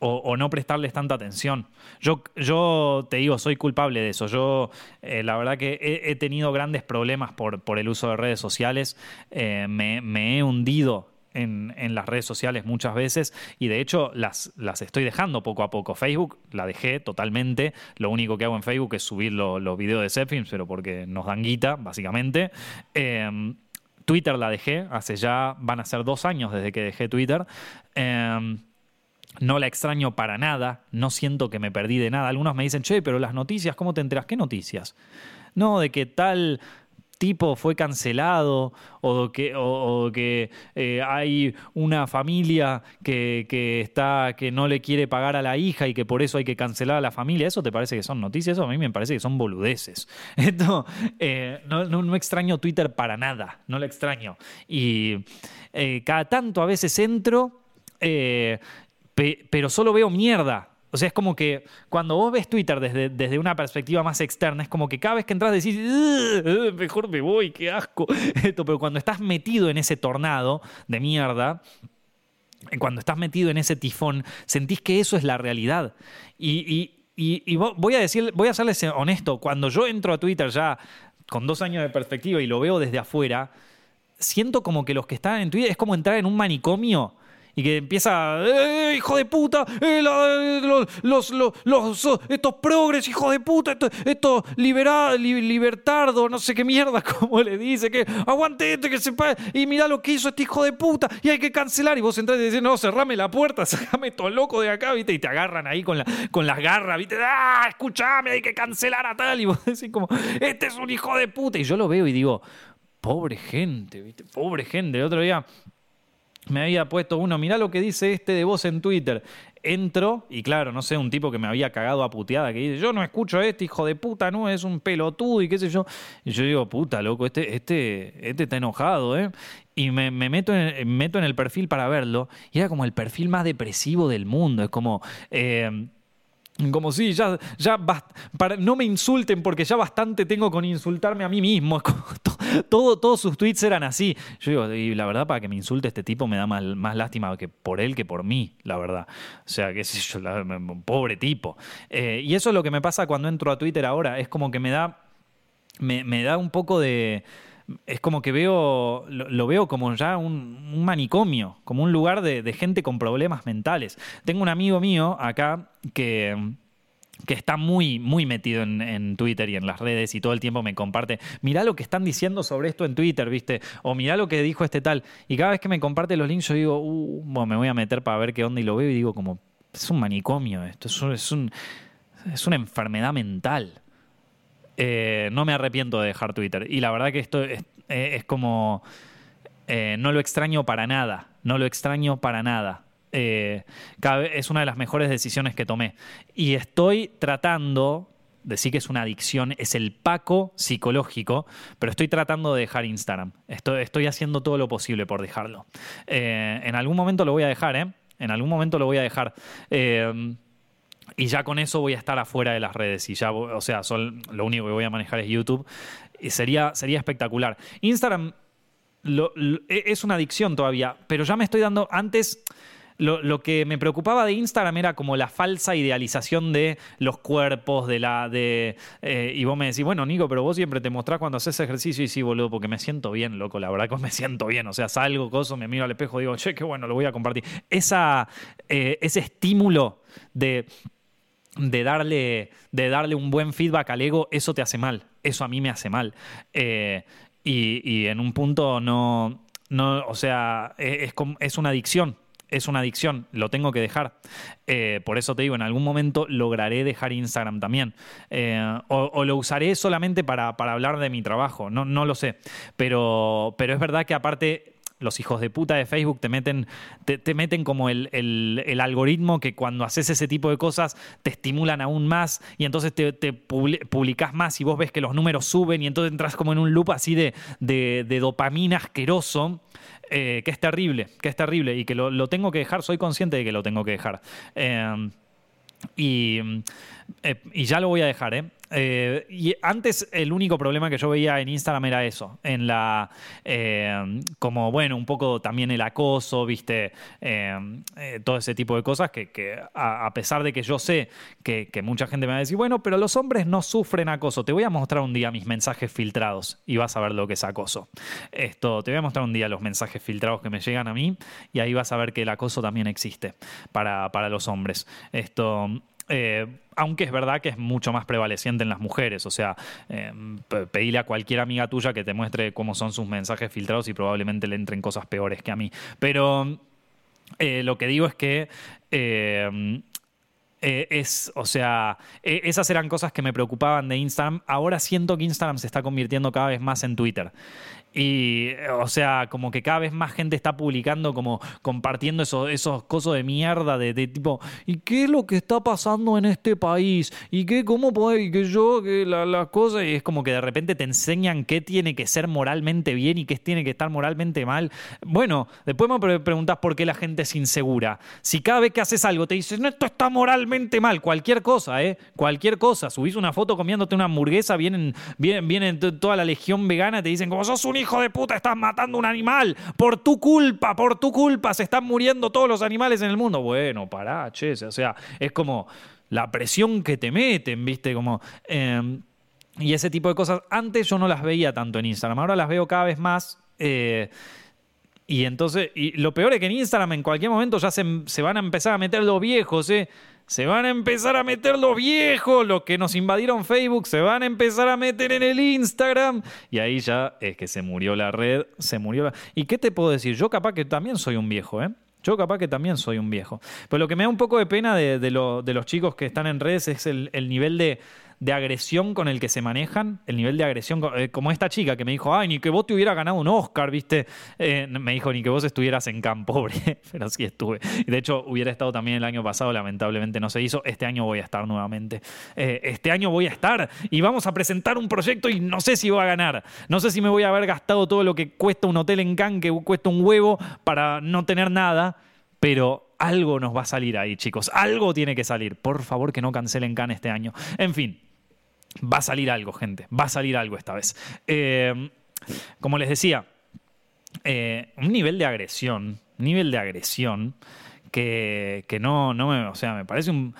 o, no prestarles tanta atención. Yo, yo te digo, soy culpable de eso. Yo, la verdad que he, tenido grandes problemas por, por, el uso de redes sociales. me, me, he hundido en, las redes sociales muchas veces y de hecho las, las estoy dejando poco a poco. Facebook la dejé totalmente. Lo único que hago en Facebook es subir los videos de Zepfilms, pero porque nos dan guita, básicamente. Em, Twitter la dejé, hace ya van a ser dos años desde que dejé Twitter. Em, no la extraño para nada, no siento que me perdí de nada. Algunos me dicen, che, pero las noticias, ¿cómo te enteras? ¿Qué noticias? No, de que tal tipo fue cancelado o que, eh, hay una familia que, está, que no le quiere pagar a la hija y que por eso hay que cancelar a la familia. ¿Eso te parece que son noticias? Eso a mí me parece que son boludeces. Esto, eh, no, extraño Twitter para nada, no lo extraño. Y eh, cada tanto a veces entro, pero solo veo mierda. O sea, es como que cuando vos ves Twitter desde, desde una perspectiva más externa, es como que cada vez que entras decís, mejor me voy, qué asco. Esto, pero cuando estás metido en ese tornado de mierda, cuando estás metido en ese tifón, sentís que eso es la realidad. Y, voy a decir, voy a serles honesto, cuando yo entro a Twitter ya con dos años de perspectiva y lo veo desde afuera, siento como que los que están en Twitter es como entrar en un manicomio y que empieza, ¡Eh, hijo de puta! Eh, los, los, estos progres, hijo de puta! Estos, esto libertardo, no sé qué mierda, como le dice, que aguante este, que sepa, y mira lo que hizo este hijo de puta, y hay que cancelar. Y vos entras y decís, no, cerrame la puerta, sacame todo loco de acá, ¿viste? Y te agarran ahí con, la, con las garras, ¿viste? ¡Ah, escúchame, hay que cancelar a tal! Y vos decís como, este es un hijo de puta. Y yo lo veo y digo, pobre gente, ¿viste? Pobre gente. El otro día me había puesto uno, mirá lo que dice este de vos en Twitter. Entro, y claro, no sé, un tipo que me había cagado a puteada, que dice, yo no escucho a este hijo de puta, no, es un pelotudo y qué sé yo. Y yo digo, puta, loco, este, este, este está enojado, ¿eh? Y me, meto, en, meto en el perfil para verlo, y era como el perfil más depresivo del mundo, es como... Eh, como si ya, ya para, no me insulten porque ya bastante tengo con insultarme a mí mismo. Todo, todos sus tweets eran así. Yo digo, y la verdad, para que me insulte este tipo me da más, más lástima que por él que por mí, la verdad. O sea, qué sé yo, pobre tipo. Eh, y eso es lo que me pasa cuando entro a Twitter ahora. Es como que me da, me, me da un poco de es como que veo, lo, veo como ya un, manicomio, como un lugar de, gente con problemas mentales. Tengo un amigo mío acá que, que está muy, muy metido en, Twitter y en las redes y todo el tiempo me comparte, mirá lo que están diciendo sobre esto en Twitter, ¿viste? O mirá lo que dijo este tal. Y cada vez que me comparte los links yo digo, uh, bueno, me voy a meter para ver qué onda y lo veo y digo como, es un manicomio esto, es, un, es una enfermedad mental. Eh, no me arrepiento de dejar Twitter. Y la verdad que esto es, eh, como... Eh, no lo extraño para nada. No lo extraño para nada. es una de las mejores decisiones que tomé. Y estoy tratando, decir que es una adicción, es el paco psicológico, pero estoy tratando de dejar Instagram. Estoy, estoy haciendo todo lo posible por dejarlo. en algún momento lo voy a dejar, ¿eh? En algún momento lo voy a dejar. Y ya con eso voy a estar afuera de las redes. Y ya, o sea, lo único que voy a manejar es YouTube. Y sería, sería espectacular. Instagram e, es una adicción todavía, pero ya me estoy dando. Antes. Lo, que me preocupaba de Instagram era como la falsa idealización de los cuerpos, de la. de eh, Y vos me decís, bueno, Nico, pero vos siempre te mostrás cuando haces ejercicio y sí, boludo, porque me siento bien, loco, la verdad que me siento bien. O sea, salgo, coso, me miro al espejo, digo, che, qué bueno, lo voy a compartir. Eh, ese estímulo de de darle, de darle un buen feedback al ego, eso te hace mal. eso a mí me hace mal. Eh, y, en un punto no, no o sea, e, es, es una adicción es una adicción, lo tengo que dejar. Eh, por eso te digo, en algún momento lograré dejar Instagram también. Eh, o, lo usaré solamente para, hablar de mi trabajo, no, no lo sé. Pero, pero es verdad que aparte los hijos de puta de Facebook te meten, te, meten como el, algoritmo que cuando haces ese tipo de cosas te estimulan aún más y entonces te, publicas más y vos ves que los números suben y entonces entras como en un loop así de, de, dopamina asqueroso. Eh, que es terrible, que es terrible y que lo, tengo que dejar, soy consciente de que lo tengo que dejar. Eh, y, eh, y, ya lo voy a dejar, ¿eh? Eh, y antes el único problema que yo veía en Instagram era eso, en la eh, como bueno, un poco también el acoso, viste, eh, todo ese tipo de cosas que, a, pesar de que yo sé que, mucha gente me va a decir, bueno, pero los hombres no sufren acoso. Te voy a mostrar un día mis mensajes filtrados y vas a ver lo que es acoso. Esto, te voy a mostrar un día los mensajes filtrados que me llegan a mí y ahí vas a ver que el acoso también existe para, para los hombres. Esto eh, aunque es verdad que es mucho más prevaleciente en las mujeres. O sea, eh, pedile a cualquier amiga tuya que te muestre cómo son sus mensajes filtrados y probablemente le entren cosas peores que a mí. Pero eh, lo que digo es que es, o sea, esas eran cosas que me preocupaban de Instagram. Ahora siento que Instagram se está convirtiendo cada vez más en Twitter. Y, o sea, como que cada vez más gente está publicando, como compartiendo esos, esos cosas de mierda de, tipo, ¿y qué es lo que está pasando en este país? ¿Y qué, cómo puede, y que yo, que las la cosas, y es como que de repente te enseñan qué tiene que ser moralmente bien y qué tiene que estar moralmente mal. Bueno, después me preguntas por qué la gente es insegura. Si cada vez que haces algo te dices, no, esto está moralmente mal, cualquier cosa, ¿eh? Cualquier cosa. Subís una foto comiéndote una hamburguesa, vienen, vienen, vienen toda la legión vegana, te dicen, como sos un hijo de puta, estás matando un animal. Por tu culpa, por tu culpa, se están muriendo todos los animales en el mundo. Bueno, pará, che. O sea, es como la presión que te meten, ¿viste? Como. Em, y ese tipo de cosas. Antes yo no las veía tanto en Instagram, ahora las veo cada vez más. Eh, y entonces, y lo peor es que en Instagram en cualquier momento ya se, se van a empezar a meter los viejos, ¿eh? Se van a empezar a meter los viejos, los que nos invadieron Facebook, se van a empezar a meter en el Instagram. Y ahí ya es que se murió la red, se murió la... ¿Y qué te puedo decir? Yo capaz que también soy un viejo, ¿eh? Yo capaz que también soy un viejo. Pero lo que me da un poco de pena de, los chicos que están en redes es el nivel de, de agresión con el que se manejan, el nivel de agresión, eh, como esta chica que me dijo, ay, ni que vos te hubiera ganado un Oscar, ¿viste? Eh, me dijo, ni que vos estuvieras en campo, pobre, pero sí estuve. De hecho, hubiera estado también el año pasado, lamentablemente no se hizo. Este año voy a estar nuevamente. Eh, este año voy a estar y vamos a presentar un proyecto y no sé si voy a ganar. No sé si me voy a haber gastado todo lo que cuesta un hotel en Cannes, que cuesta un huevo, para no tener nada, pero algo nos va a salir ahí, chicos. Algo tiene que salir. Por favor, que no cancelen Cannes este año. En fin, Va a salir algo, gente. Va a salir algo esta vez. Eh, como les decía, eh, un nivel de agresión, nivel de agresión que, no, no me, o sea, me parece un,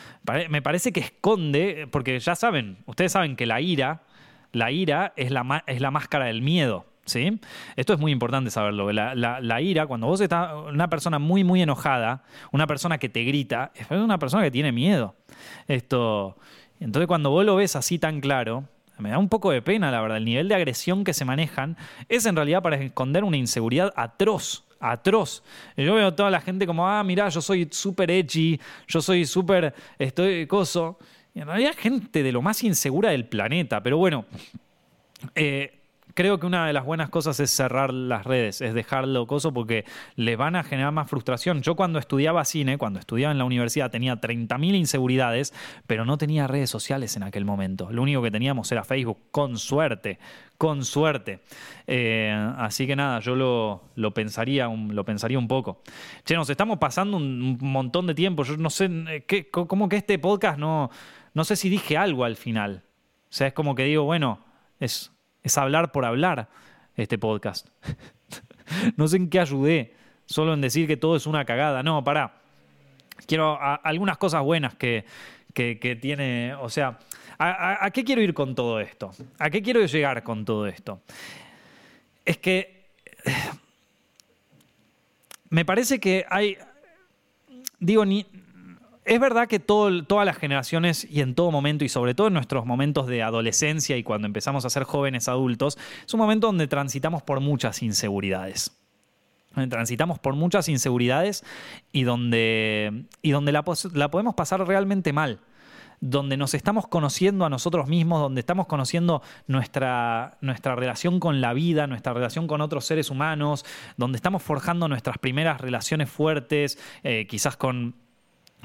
me parece que esconde, porque ya saben, ustedes saben que la ira, la ira es la, es la máscara del miedo. ¿Sí? Esto es muy importante saberlo. La, ira, cuando vos estás una persona muy, muy enojada, una persona que te grita, es una persona que tiene miedo. Esto, entonces cuando vos lo ves así tan claro, me da un poco de pena, la verdad. El nivel de agresión que se manejan es en realidad para esconder una inseguridad atroz, atroz. Yo veo a toda la gente como, ah, mirá, yo soy súper edgy, yo soy súper, estoy coso. Y en realidad gente de lo más insegura del planeta. Pero bueno, eh, creo que una de las buenas cosas es cerrar las redes, es dejarlo coso porque les van a generar más frustración. Yo cuando estudiaba cine, cuando estudiaba en la universidad, tenía 30.000 inseguridades, pero no tenía redes sociales en aquel momento. Lo único que teníamos era Facebook, con suerte, con suerte. Eh, así que nada, yo lo, pensaría, un, lo pensaría un poco. Che, nos estamos pasando un, sé de tiempo. Yo no sé, eh, ¿qué, como que este podcast no, no sé si dije algo al final. O sea, es como que digo, bueno, es es hablar por hablar este podcast. no sé en qué ayudé, solo en decir que todo es una cagada. No, pará. Quiero algunas cosas buenas que, tiene, o sea, a, qué quiero ir con todo esto? ¿A qué quiero llegar con todo esto? Es que me parece que hay, digo, ni, es verdad que todas las generaciones y en todo momento, y sobre todo en nuestros momentos de adolescencia y cuando empezamos a ser jóvenes adultos, es un momento donde transitamos por muchas inseguridades. Transitamos por muchas inseguridades y donde, y donde la, la podemos pasar realmente mal donde nos estamos conociendo a nosotros mismos, donde estamos conociendo nuestra, nuestra relación con la vida, nuestra relación con otros seres humanos, donde estamos forjando nuestras primeras relaciones fuertes, eh, quizás con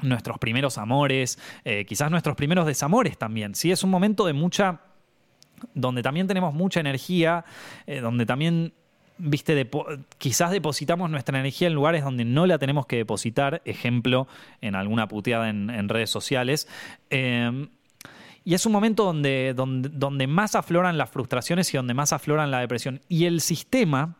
nuestros primeros amores, eh, quizás nuestros primeros desamores también. ¿sí? Es un momento de mucha donde también tenemos mucha energía, eh, donde también viste, quizás depositamos nuestra energía en lugares donde no la tenemos que depositar, ejemplo, en alguna puteada en, redes sociales. Em, y es un momento donde, donde, donde, más afloran las frustraciones y donde más afloran la depresión. Y el sistema,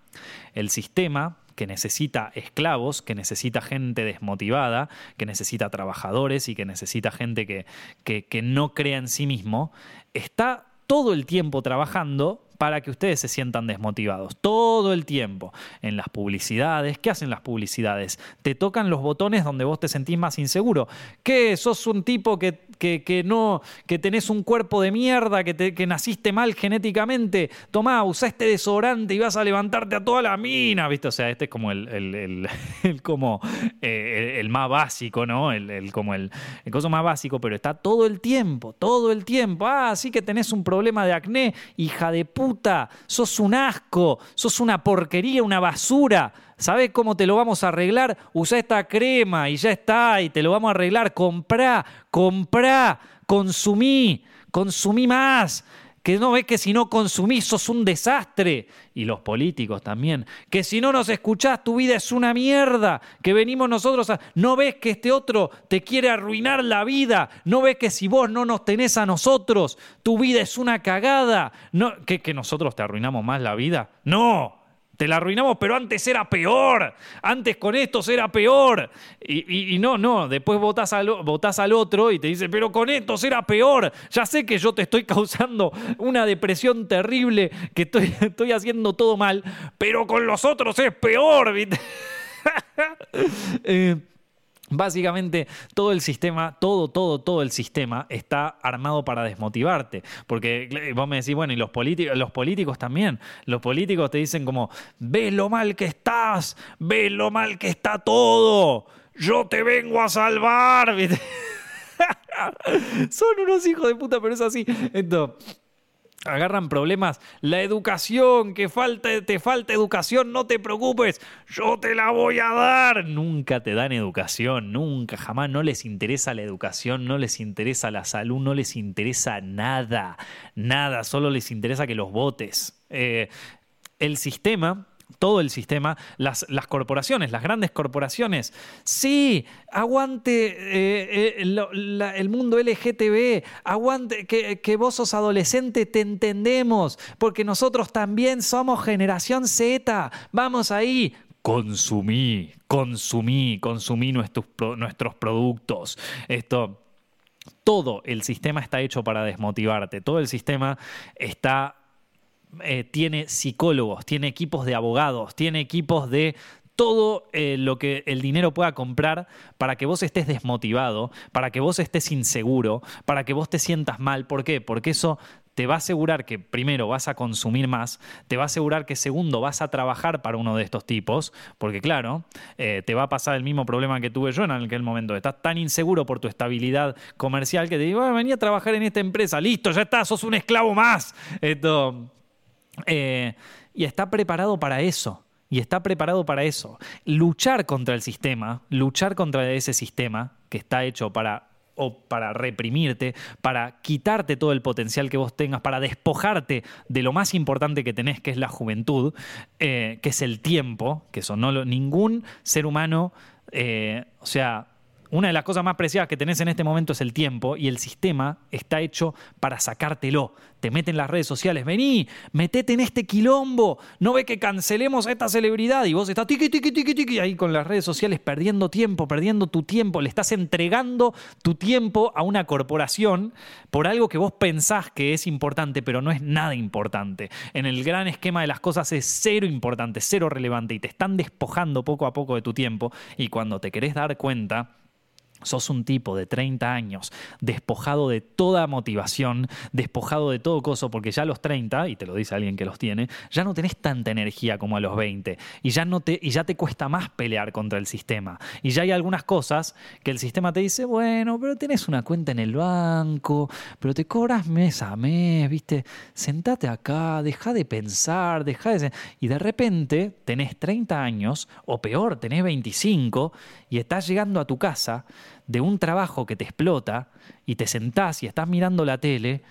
el sistema que necesita esclavos, que necesita gente desmotivada, que necesita trabajadores y que necesita gente que, que, que no crea en sí mismo, está todo el tiempo trabajando para que ustedes se sientan desmotivados. Todo el tiempo. En las publicidades. ¿Qué hacen las publicidades? Te tocan los botones donde vos te sentís más inseguro. ¿Qué? ¿Sos un tipo que, que, no, que tenés un cuerpo de mierda, que, te, que naciste mal genéticamente? Tomá, usá este desodorante y vas a levantarte a toda la mina. ¿Viste? O sea, este es como el, el, como, eh, el, más básico, ¿no? El, como el, el cosa más básico, pero está todo el tiempo, todo el tiempo. Ah, sí que tenés un problema de acné, hija de puta sos un asco, sos una porquería, una basura. ¿Sabes cómo te lo vamos a arreglar? Usa esta crema y ya está, y te lo vamos a arreglar. Comprá, comprá, consumí, consumí más que no ves que si no consumís sos un desastre. Y los políticos también. Que si no nos escuchás tu vida es una mierda. Que venimos nosotros a... No ves que este otro te quiere arruinar la vida. No ves que si vos no nos tenés a nosotros, tu vida es una cagada. No, ¿Que, que nosotros te arruinamos más la vida? No, te la arruinamos, pero antes era peor. Antes con estos era peor. Y, no, no, después votás al, otro y te dice, pero con estos era peor. Ya sé que yo te estoy causando una depresión terrible, que estoy, haciendo todo mal, pero con los otros es peor. eh, Básicamente todo el sistema, todo, todo, todo el sistema está armado para desmotivarte. Porque vos me decís, bueno, y los políticos, los políticos también. Los políticos te dicen como, ve lo mal que estás, ve lo mal que está todo, yo te vengo a salvar. Son unos hijos de puta, pero es así. Entonces, agarran problemas. La educación, que falta, te falta educación, no te preocupes, yo te la voy a dar. Nunca te dan educación, nunca, jamás. No les interesa la educación, no les interesa la salud, no les interesa nada, nada, solo les interesa que los votes. Eh, el sistema todo el sistema, las, las, corporaciones, las grandes corporaciones. Sí, aguante eh, eh, el mundo LGTB, aguante que, que, vos sos adolescente, te entendemos, porque nosotros también somos generación Z. Vamos ahí. Consumí, consumí, consumí nuestros, nuestros productos. Esto todo el sistema está hecho para desmotivarte, todo el sistema está eh, tiene psicólogos, tiene equipos de abogados, tiene equipos de todo eh, lo que el dinero pueda comprar para que vos estés desmotivado, para que vos estés inseguro, para que vos te sientas mal. ¿Por qué? Porque eso te va a asegurar que primero vas a consumir más, te va a asegurar que segundo vas a trabajar para uno de estos tipos, porque claro, eh, te va a pasar el mismo problema que tuve yo en aquel momento. Estás tan inseguro por tu estabilidad comercial que te digo, venía vení a trabajar en esta empresa, listo, ya está, sos un esclavo más. Esto eh, y está preparado para eso. Y está preparado para eso. Luchar contra el sistema, luchar contra ese sistema que está hecho para para reprimirte, para quitarte todo el potencial que vos tengas, para despojarte de lo más importante que tenés, que es la juventud, eh, que es el tiempo, que eso no lo, ningún ser humano, eh, o sea, una de las cosas más preciadas que tenés en este momento es el tiempo y el sistema está hecho para sacártelo. Te meten las redes sociales, vení, metete en este quilombo, no ve que cancelemos a esta celebridad y vos estás tiqui, tiqui, tiqui, tiqui, ahí con las redes sociales perdiendo tiempo, perdiendo tu tiempo, le estás entregando tu tiempo a una corporación por algo que vos pensás que es importante, pero no es nada importante. En el gran esquema de las cosas es cero importante, cero relevante y te están despojando poco a poco de tu tiempo y cuando te querés dar cuenta, sos un tipo de 30 años despojado de toda motivación, despojado de todo coso, porque ya a los 30, y te lo dice alguien que los tiene, ya no tenés tanta energía como a los 20 y ya, no te, y ya te cuesta más pelear contra el sistema. Y ya hay algunas cosas que el sistema te dice, bueno, pero tenés una cuenta en el banco, pero te cobras mes a mes, ¿viste? Sentate acá, deja de pensar, deja de... Y de repente tenés 30 años, o peor, tenés 25, y estás llegando a tu casa de un trabajo que te explota y te sentás y estás mirando la tele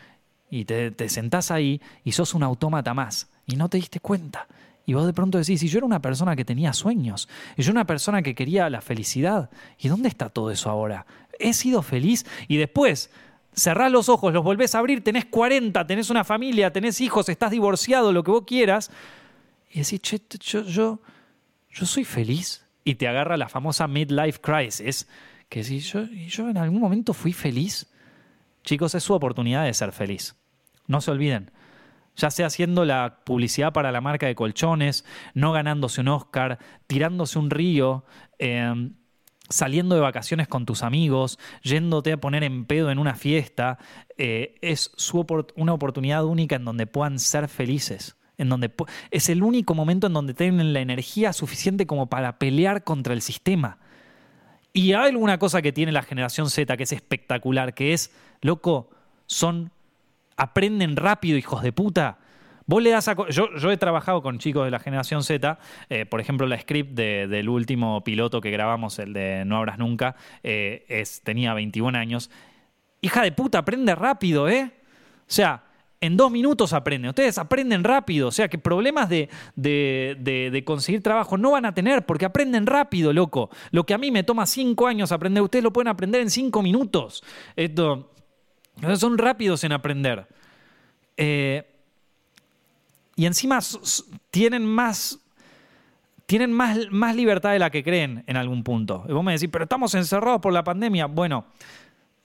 y te, sentás ahí y sos un autómata más y no te diste cuenta. Y vos de pronto decís, y yo era una persona que tenía sueños, y yo era una persona que quería la felicidad, ¿y dónde está todo eso ahora? He sido feliz y después cerrás los ojos, los volvés a abrir, tenés 40, tenés una familia, tenés hijos, estás divorciado, lo que vos quieras, y decís, che, yo, yo, yo soy feliz. Y te agarra la famosa midlife crisis, que si yo, en algún momento fui feliz, chicos, es su oportunidad de ser feliz. No se olviden. Ya sea haciendo la publicidad para la marca de colchones, no ganándose un Oscar, tirándose un río, em, saliendo de vacaciones con tus amigos, yéndote a poner en pedo en una fiesta, eh, es su una oportunidad única en donde puedan ser felices. En donde es el único momento en donde tienen la energía suficiente como para pelear contra el sistema. Y hay alguna cosa que tiene la generación Z que es espectacular, que es, loco, son, aprenden rápido, hijos de puta. Vos le das a, yo, yo he trabajado con chicos de la generación Z, eh, por ejemplo, la script del último piloto que grabamos, el de No Abras Nunca, eh, es, tenía 21 años. Hija de puta, aprende rápido, ¿eh? O sea, en dos minutos aprenden. Ustedes aprenden rápido. O sea que problemas de, de, conseguir trabajo no van a tener porque aprenden rápido, loco. Lo que a mí me toma cinco años aprender, ustedes lo pueden aprender en cinco minutos. Esto, son rápidos en aprender. Eh, y encima tienen más tienen más, más, libertad de la que creen en algún punto. Y vos me decís, pero estamos encerrados por la pandemia. Bueno,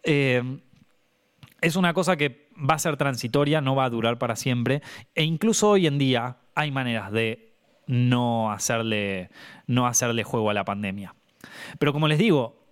eh, es una cosa que va a ser transitoria, no va a durar para siempre. E incluso hoy en día hay maneras de no hacerle, no hacerle juego a la pandemia. Pero como les digo,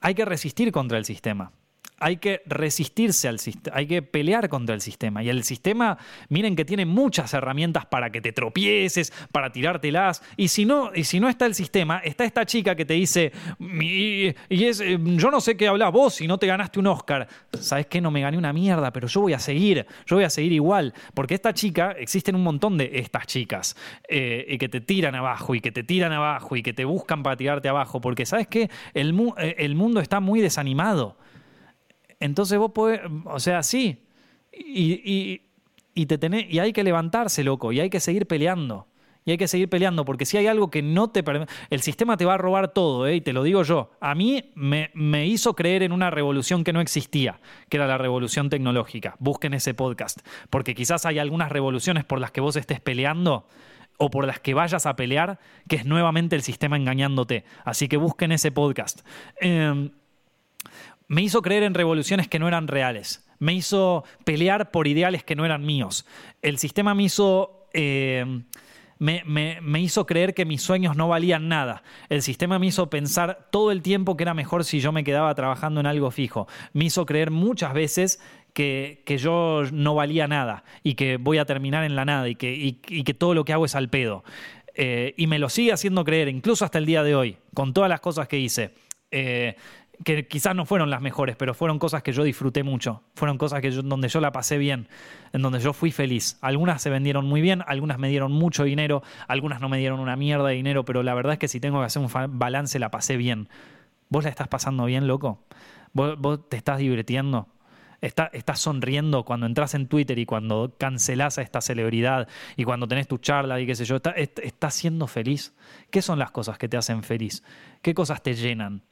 hay que resistir contra el sistema hay que resistirse al sistema, hay que pelear contra el sistema. Y el sistema, miren que tiene muchas herramientas para que te tropieces, para tirártelas. Y si no, y si no está el sistema, está esta chica que te dice, y, es, eh, yo no sé qué hablas vos si no te ganaste un Oscar. ¿Sabes qué? No me gané una mierda, pero yo voy a seguir, yo voy a seguir igual. Porque esta chica, existen un montón de estas chicas, eh, y que te tiran abajo, y que te tiran abajo, y que te buscan para tirarte abajo. Porque ¿sabes qué? El, eh, el mundo está muy desanimado. Entonces vos podés, o sea, sí, y, y, te tenés, y hay que levantarse, loco, y hay que seguir peleando. Y hay que seguir peleando, porque si hay algo que no te permite. El sistema te va a robar todo, ¿eh? y te lo digo yo. A mí me, me, hizo creer en una revolución que no existía, que era la revolución tecnológica. Busquen ese podcast, porque quizás hay algunas revoluciones por las que vos estés peleando o por las que vayas a pelear, que es nuevamente el sistema engañándote. Así que busquen ese podcast. Eh, me hizo creer en revoluciones que no eran reales. Me hizo pelear por ideales que no eran míos. El sistema me hizo... Eh, me, hizo creer que mis sueños no valían nada. El sistema me hizo pensar todo el tiempo que era mejor si yo me quedaba trabajando en algo fijo. Me hizo creer muchas veces que, yo no valía nada y que voy a terminar en la nada y que, que todo lo que hago es al pedo. Eh, y me lo sigue haciendo creer, incluso hasta el día de hoy, con todas las cosas que hice. Eh, que quizás no fueron las mejores, pero fueron cosas que yo disfruté mucho, fueron cosas que donde yo la pasé bien, en donde yo fui feliz. Algunas se vendieron muy bien, algunas me dieron mucho dinero, algunas no me dieron una mierda de dinero, pero la verdad es que si tengo que hacer un balance la pasé bien. ¿Vos la estás pasando bien, loco? ¿Vos, te estás divirtiendo? estás sonriendo cuando entras en Twitter y cuando cancelás a esta celebridad y cuando tenés tu charla y qué sé yo, estás siendo feliz. ¿Qué son las cosas que te hacen feliz? ¿Qué cosas te llenan?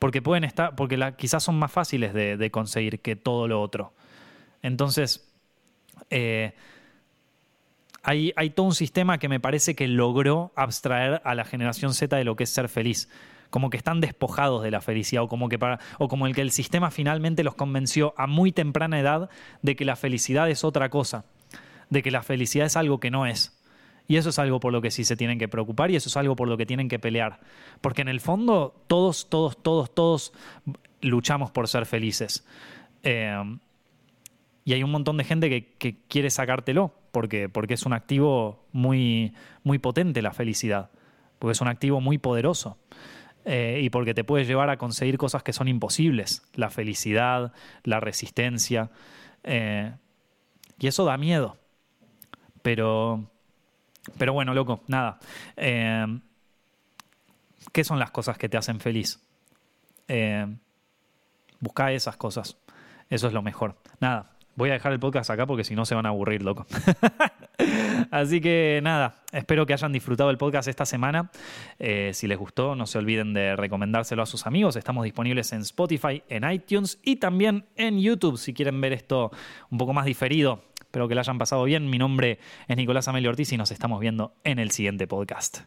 Porque pueden estar, porque quizás son más fáciles de, conseguir que todo lo otro. Entonces, eh, hay, todo un sistema que me parece que logró abstraer a la generación Z de lo que es ser feliz. Como que están despojados de la felicidad, o como, que para, o como el que el sistema finalmente los convenció a muy temprana edad de que la felicidad es otra cosa, de que la felicidad es algo que no es. Y eso es algo por lo que sí se tienen que preocupar y eso es algo por lo que tienen que pelear. Porque en el fondo todos, todos, todos, todos luchamos por ser felices. Eh, y hay un montón de gente que, quiere sacártelo porque, porque es un activo muy, muy potente la felicidad, porque es un activo muy poderoso. Eh, y porque te puede llevar a conseguir cosas que son imposibles, la felicidad, la resistencia. Eh, y eso da miedo. Pero, pero bueno, loco, nada. Eh, ¿Qué son las cosas que te hacen feliz? busca esas cosas. Eso es lo mejor. Nada, voy a dejar el podcast acá porque si no se van a aburrir, loco. Así que nada, espero que hayan disfrutado el podcast esta semana. Eh, si les gustó, no se olviden de recomendárselo a sus amigos. Estamos disponibles en Spotify, en iTunes y también en YouTube si quieren ver esto un poco más diferido. Espero que lo hayan pasado bien. Mi nombre es Nicolás Amelio Ortiz y nos estamos viendo en el siguiente podcast.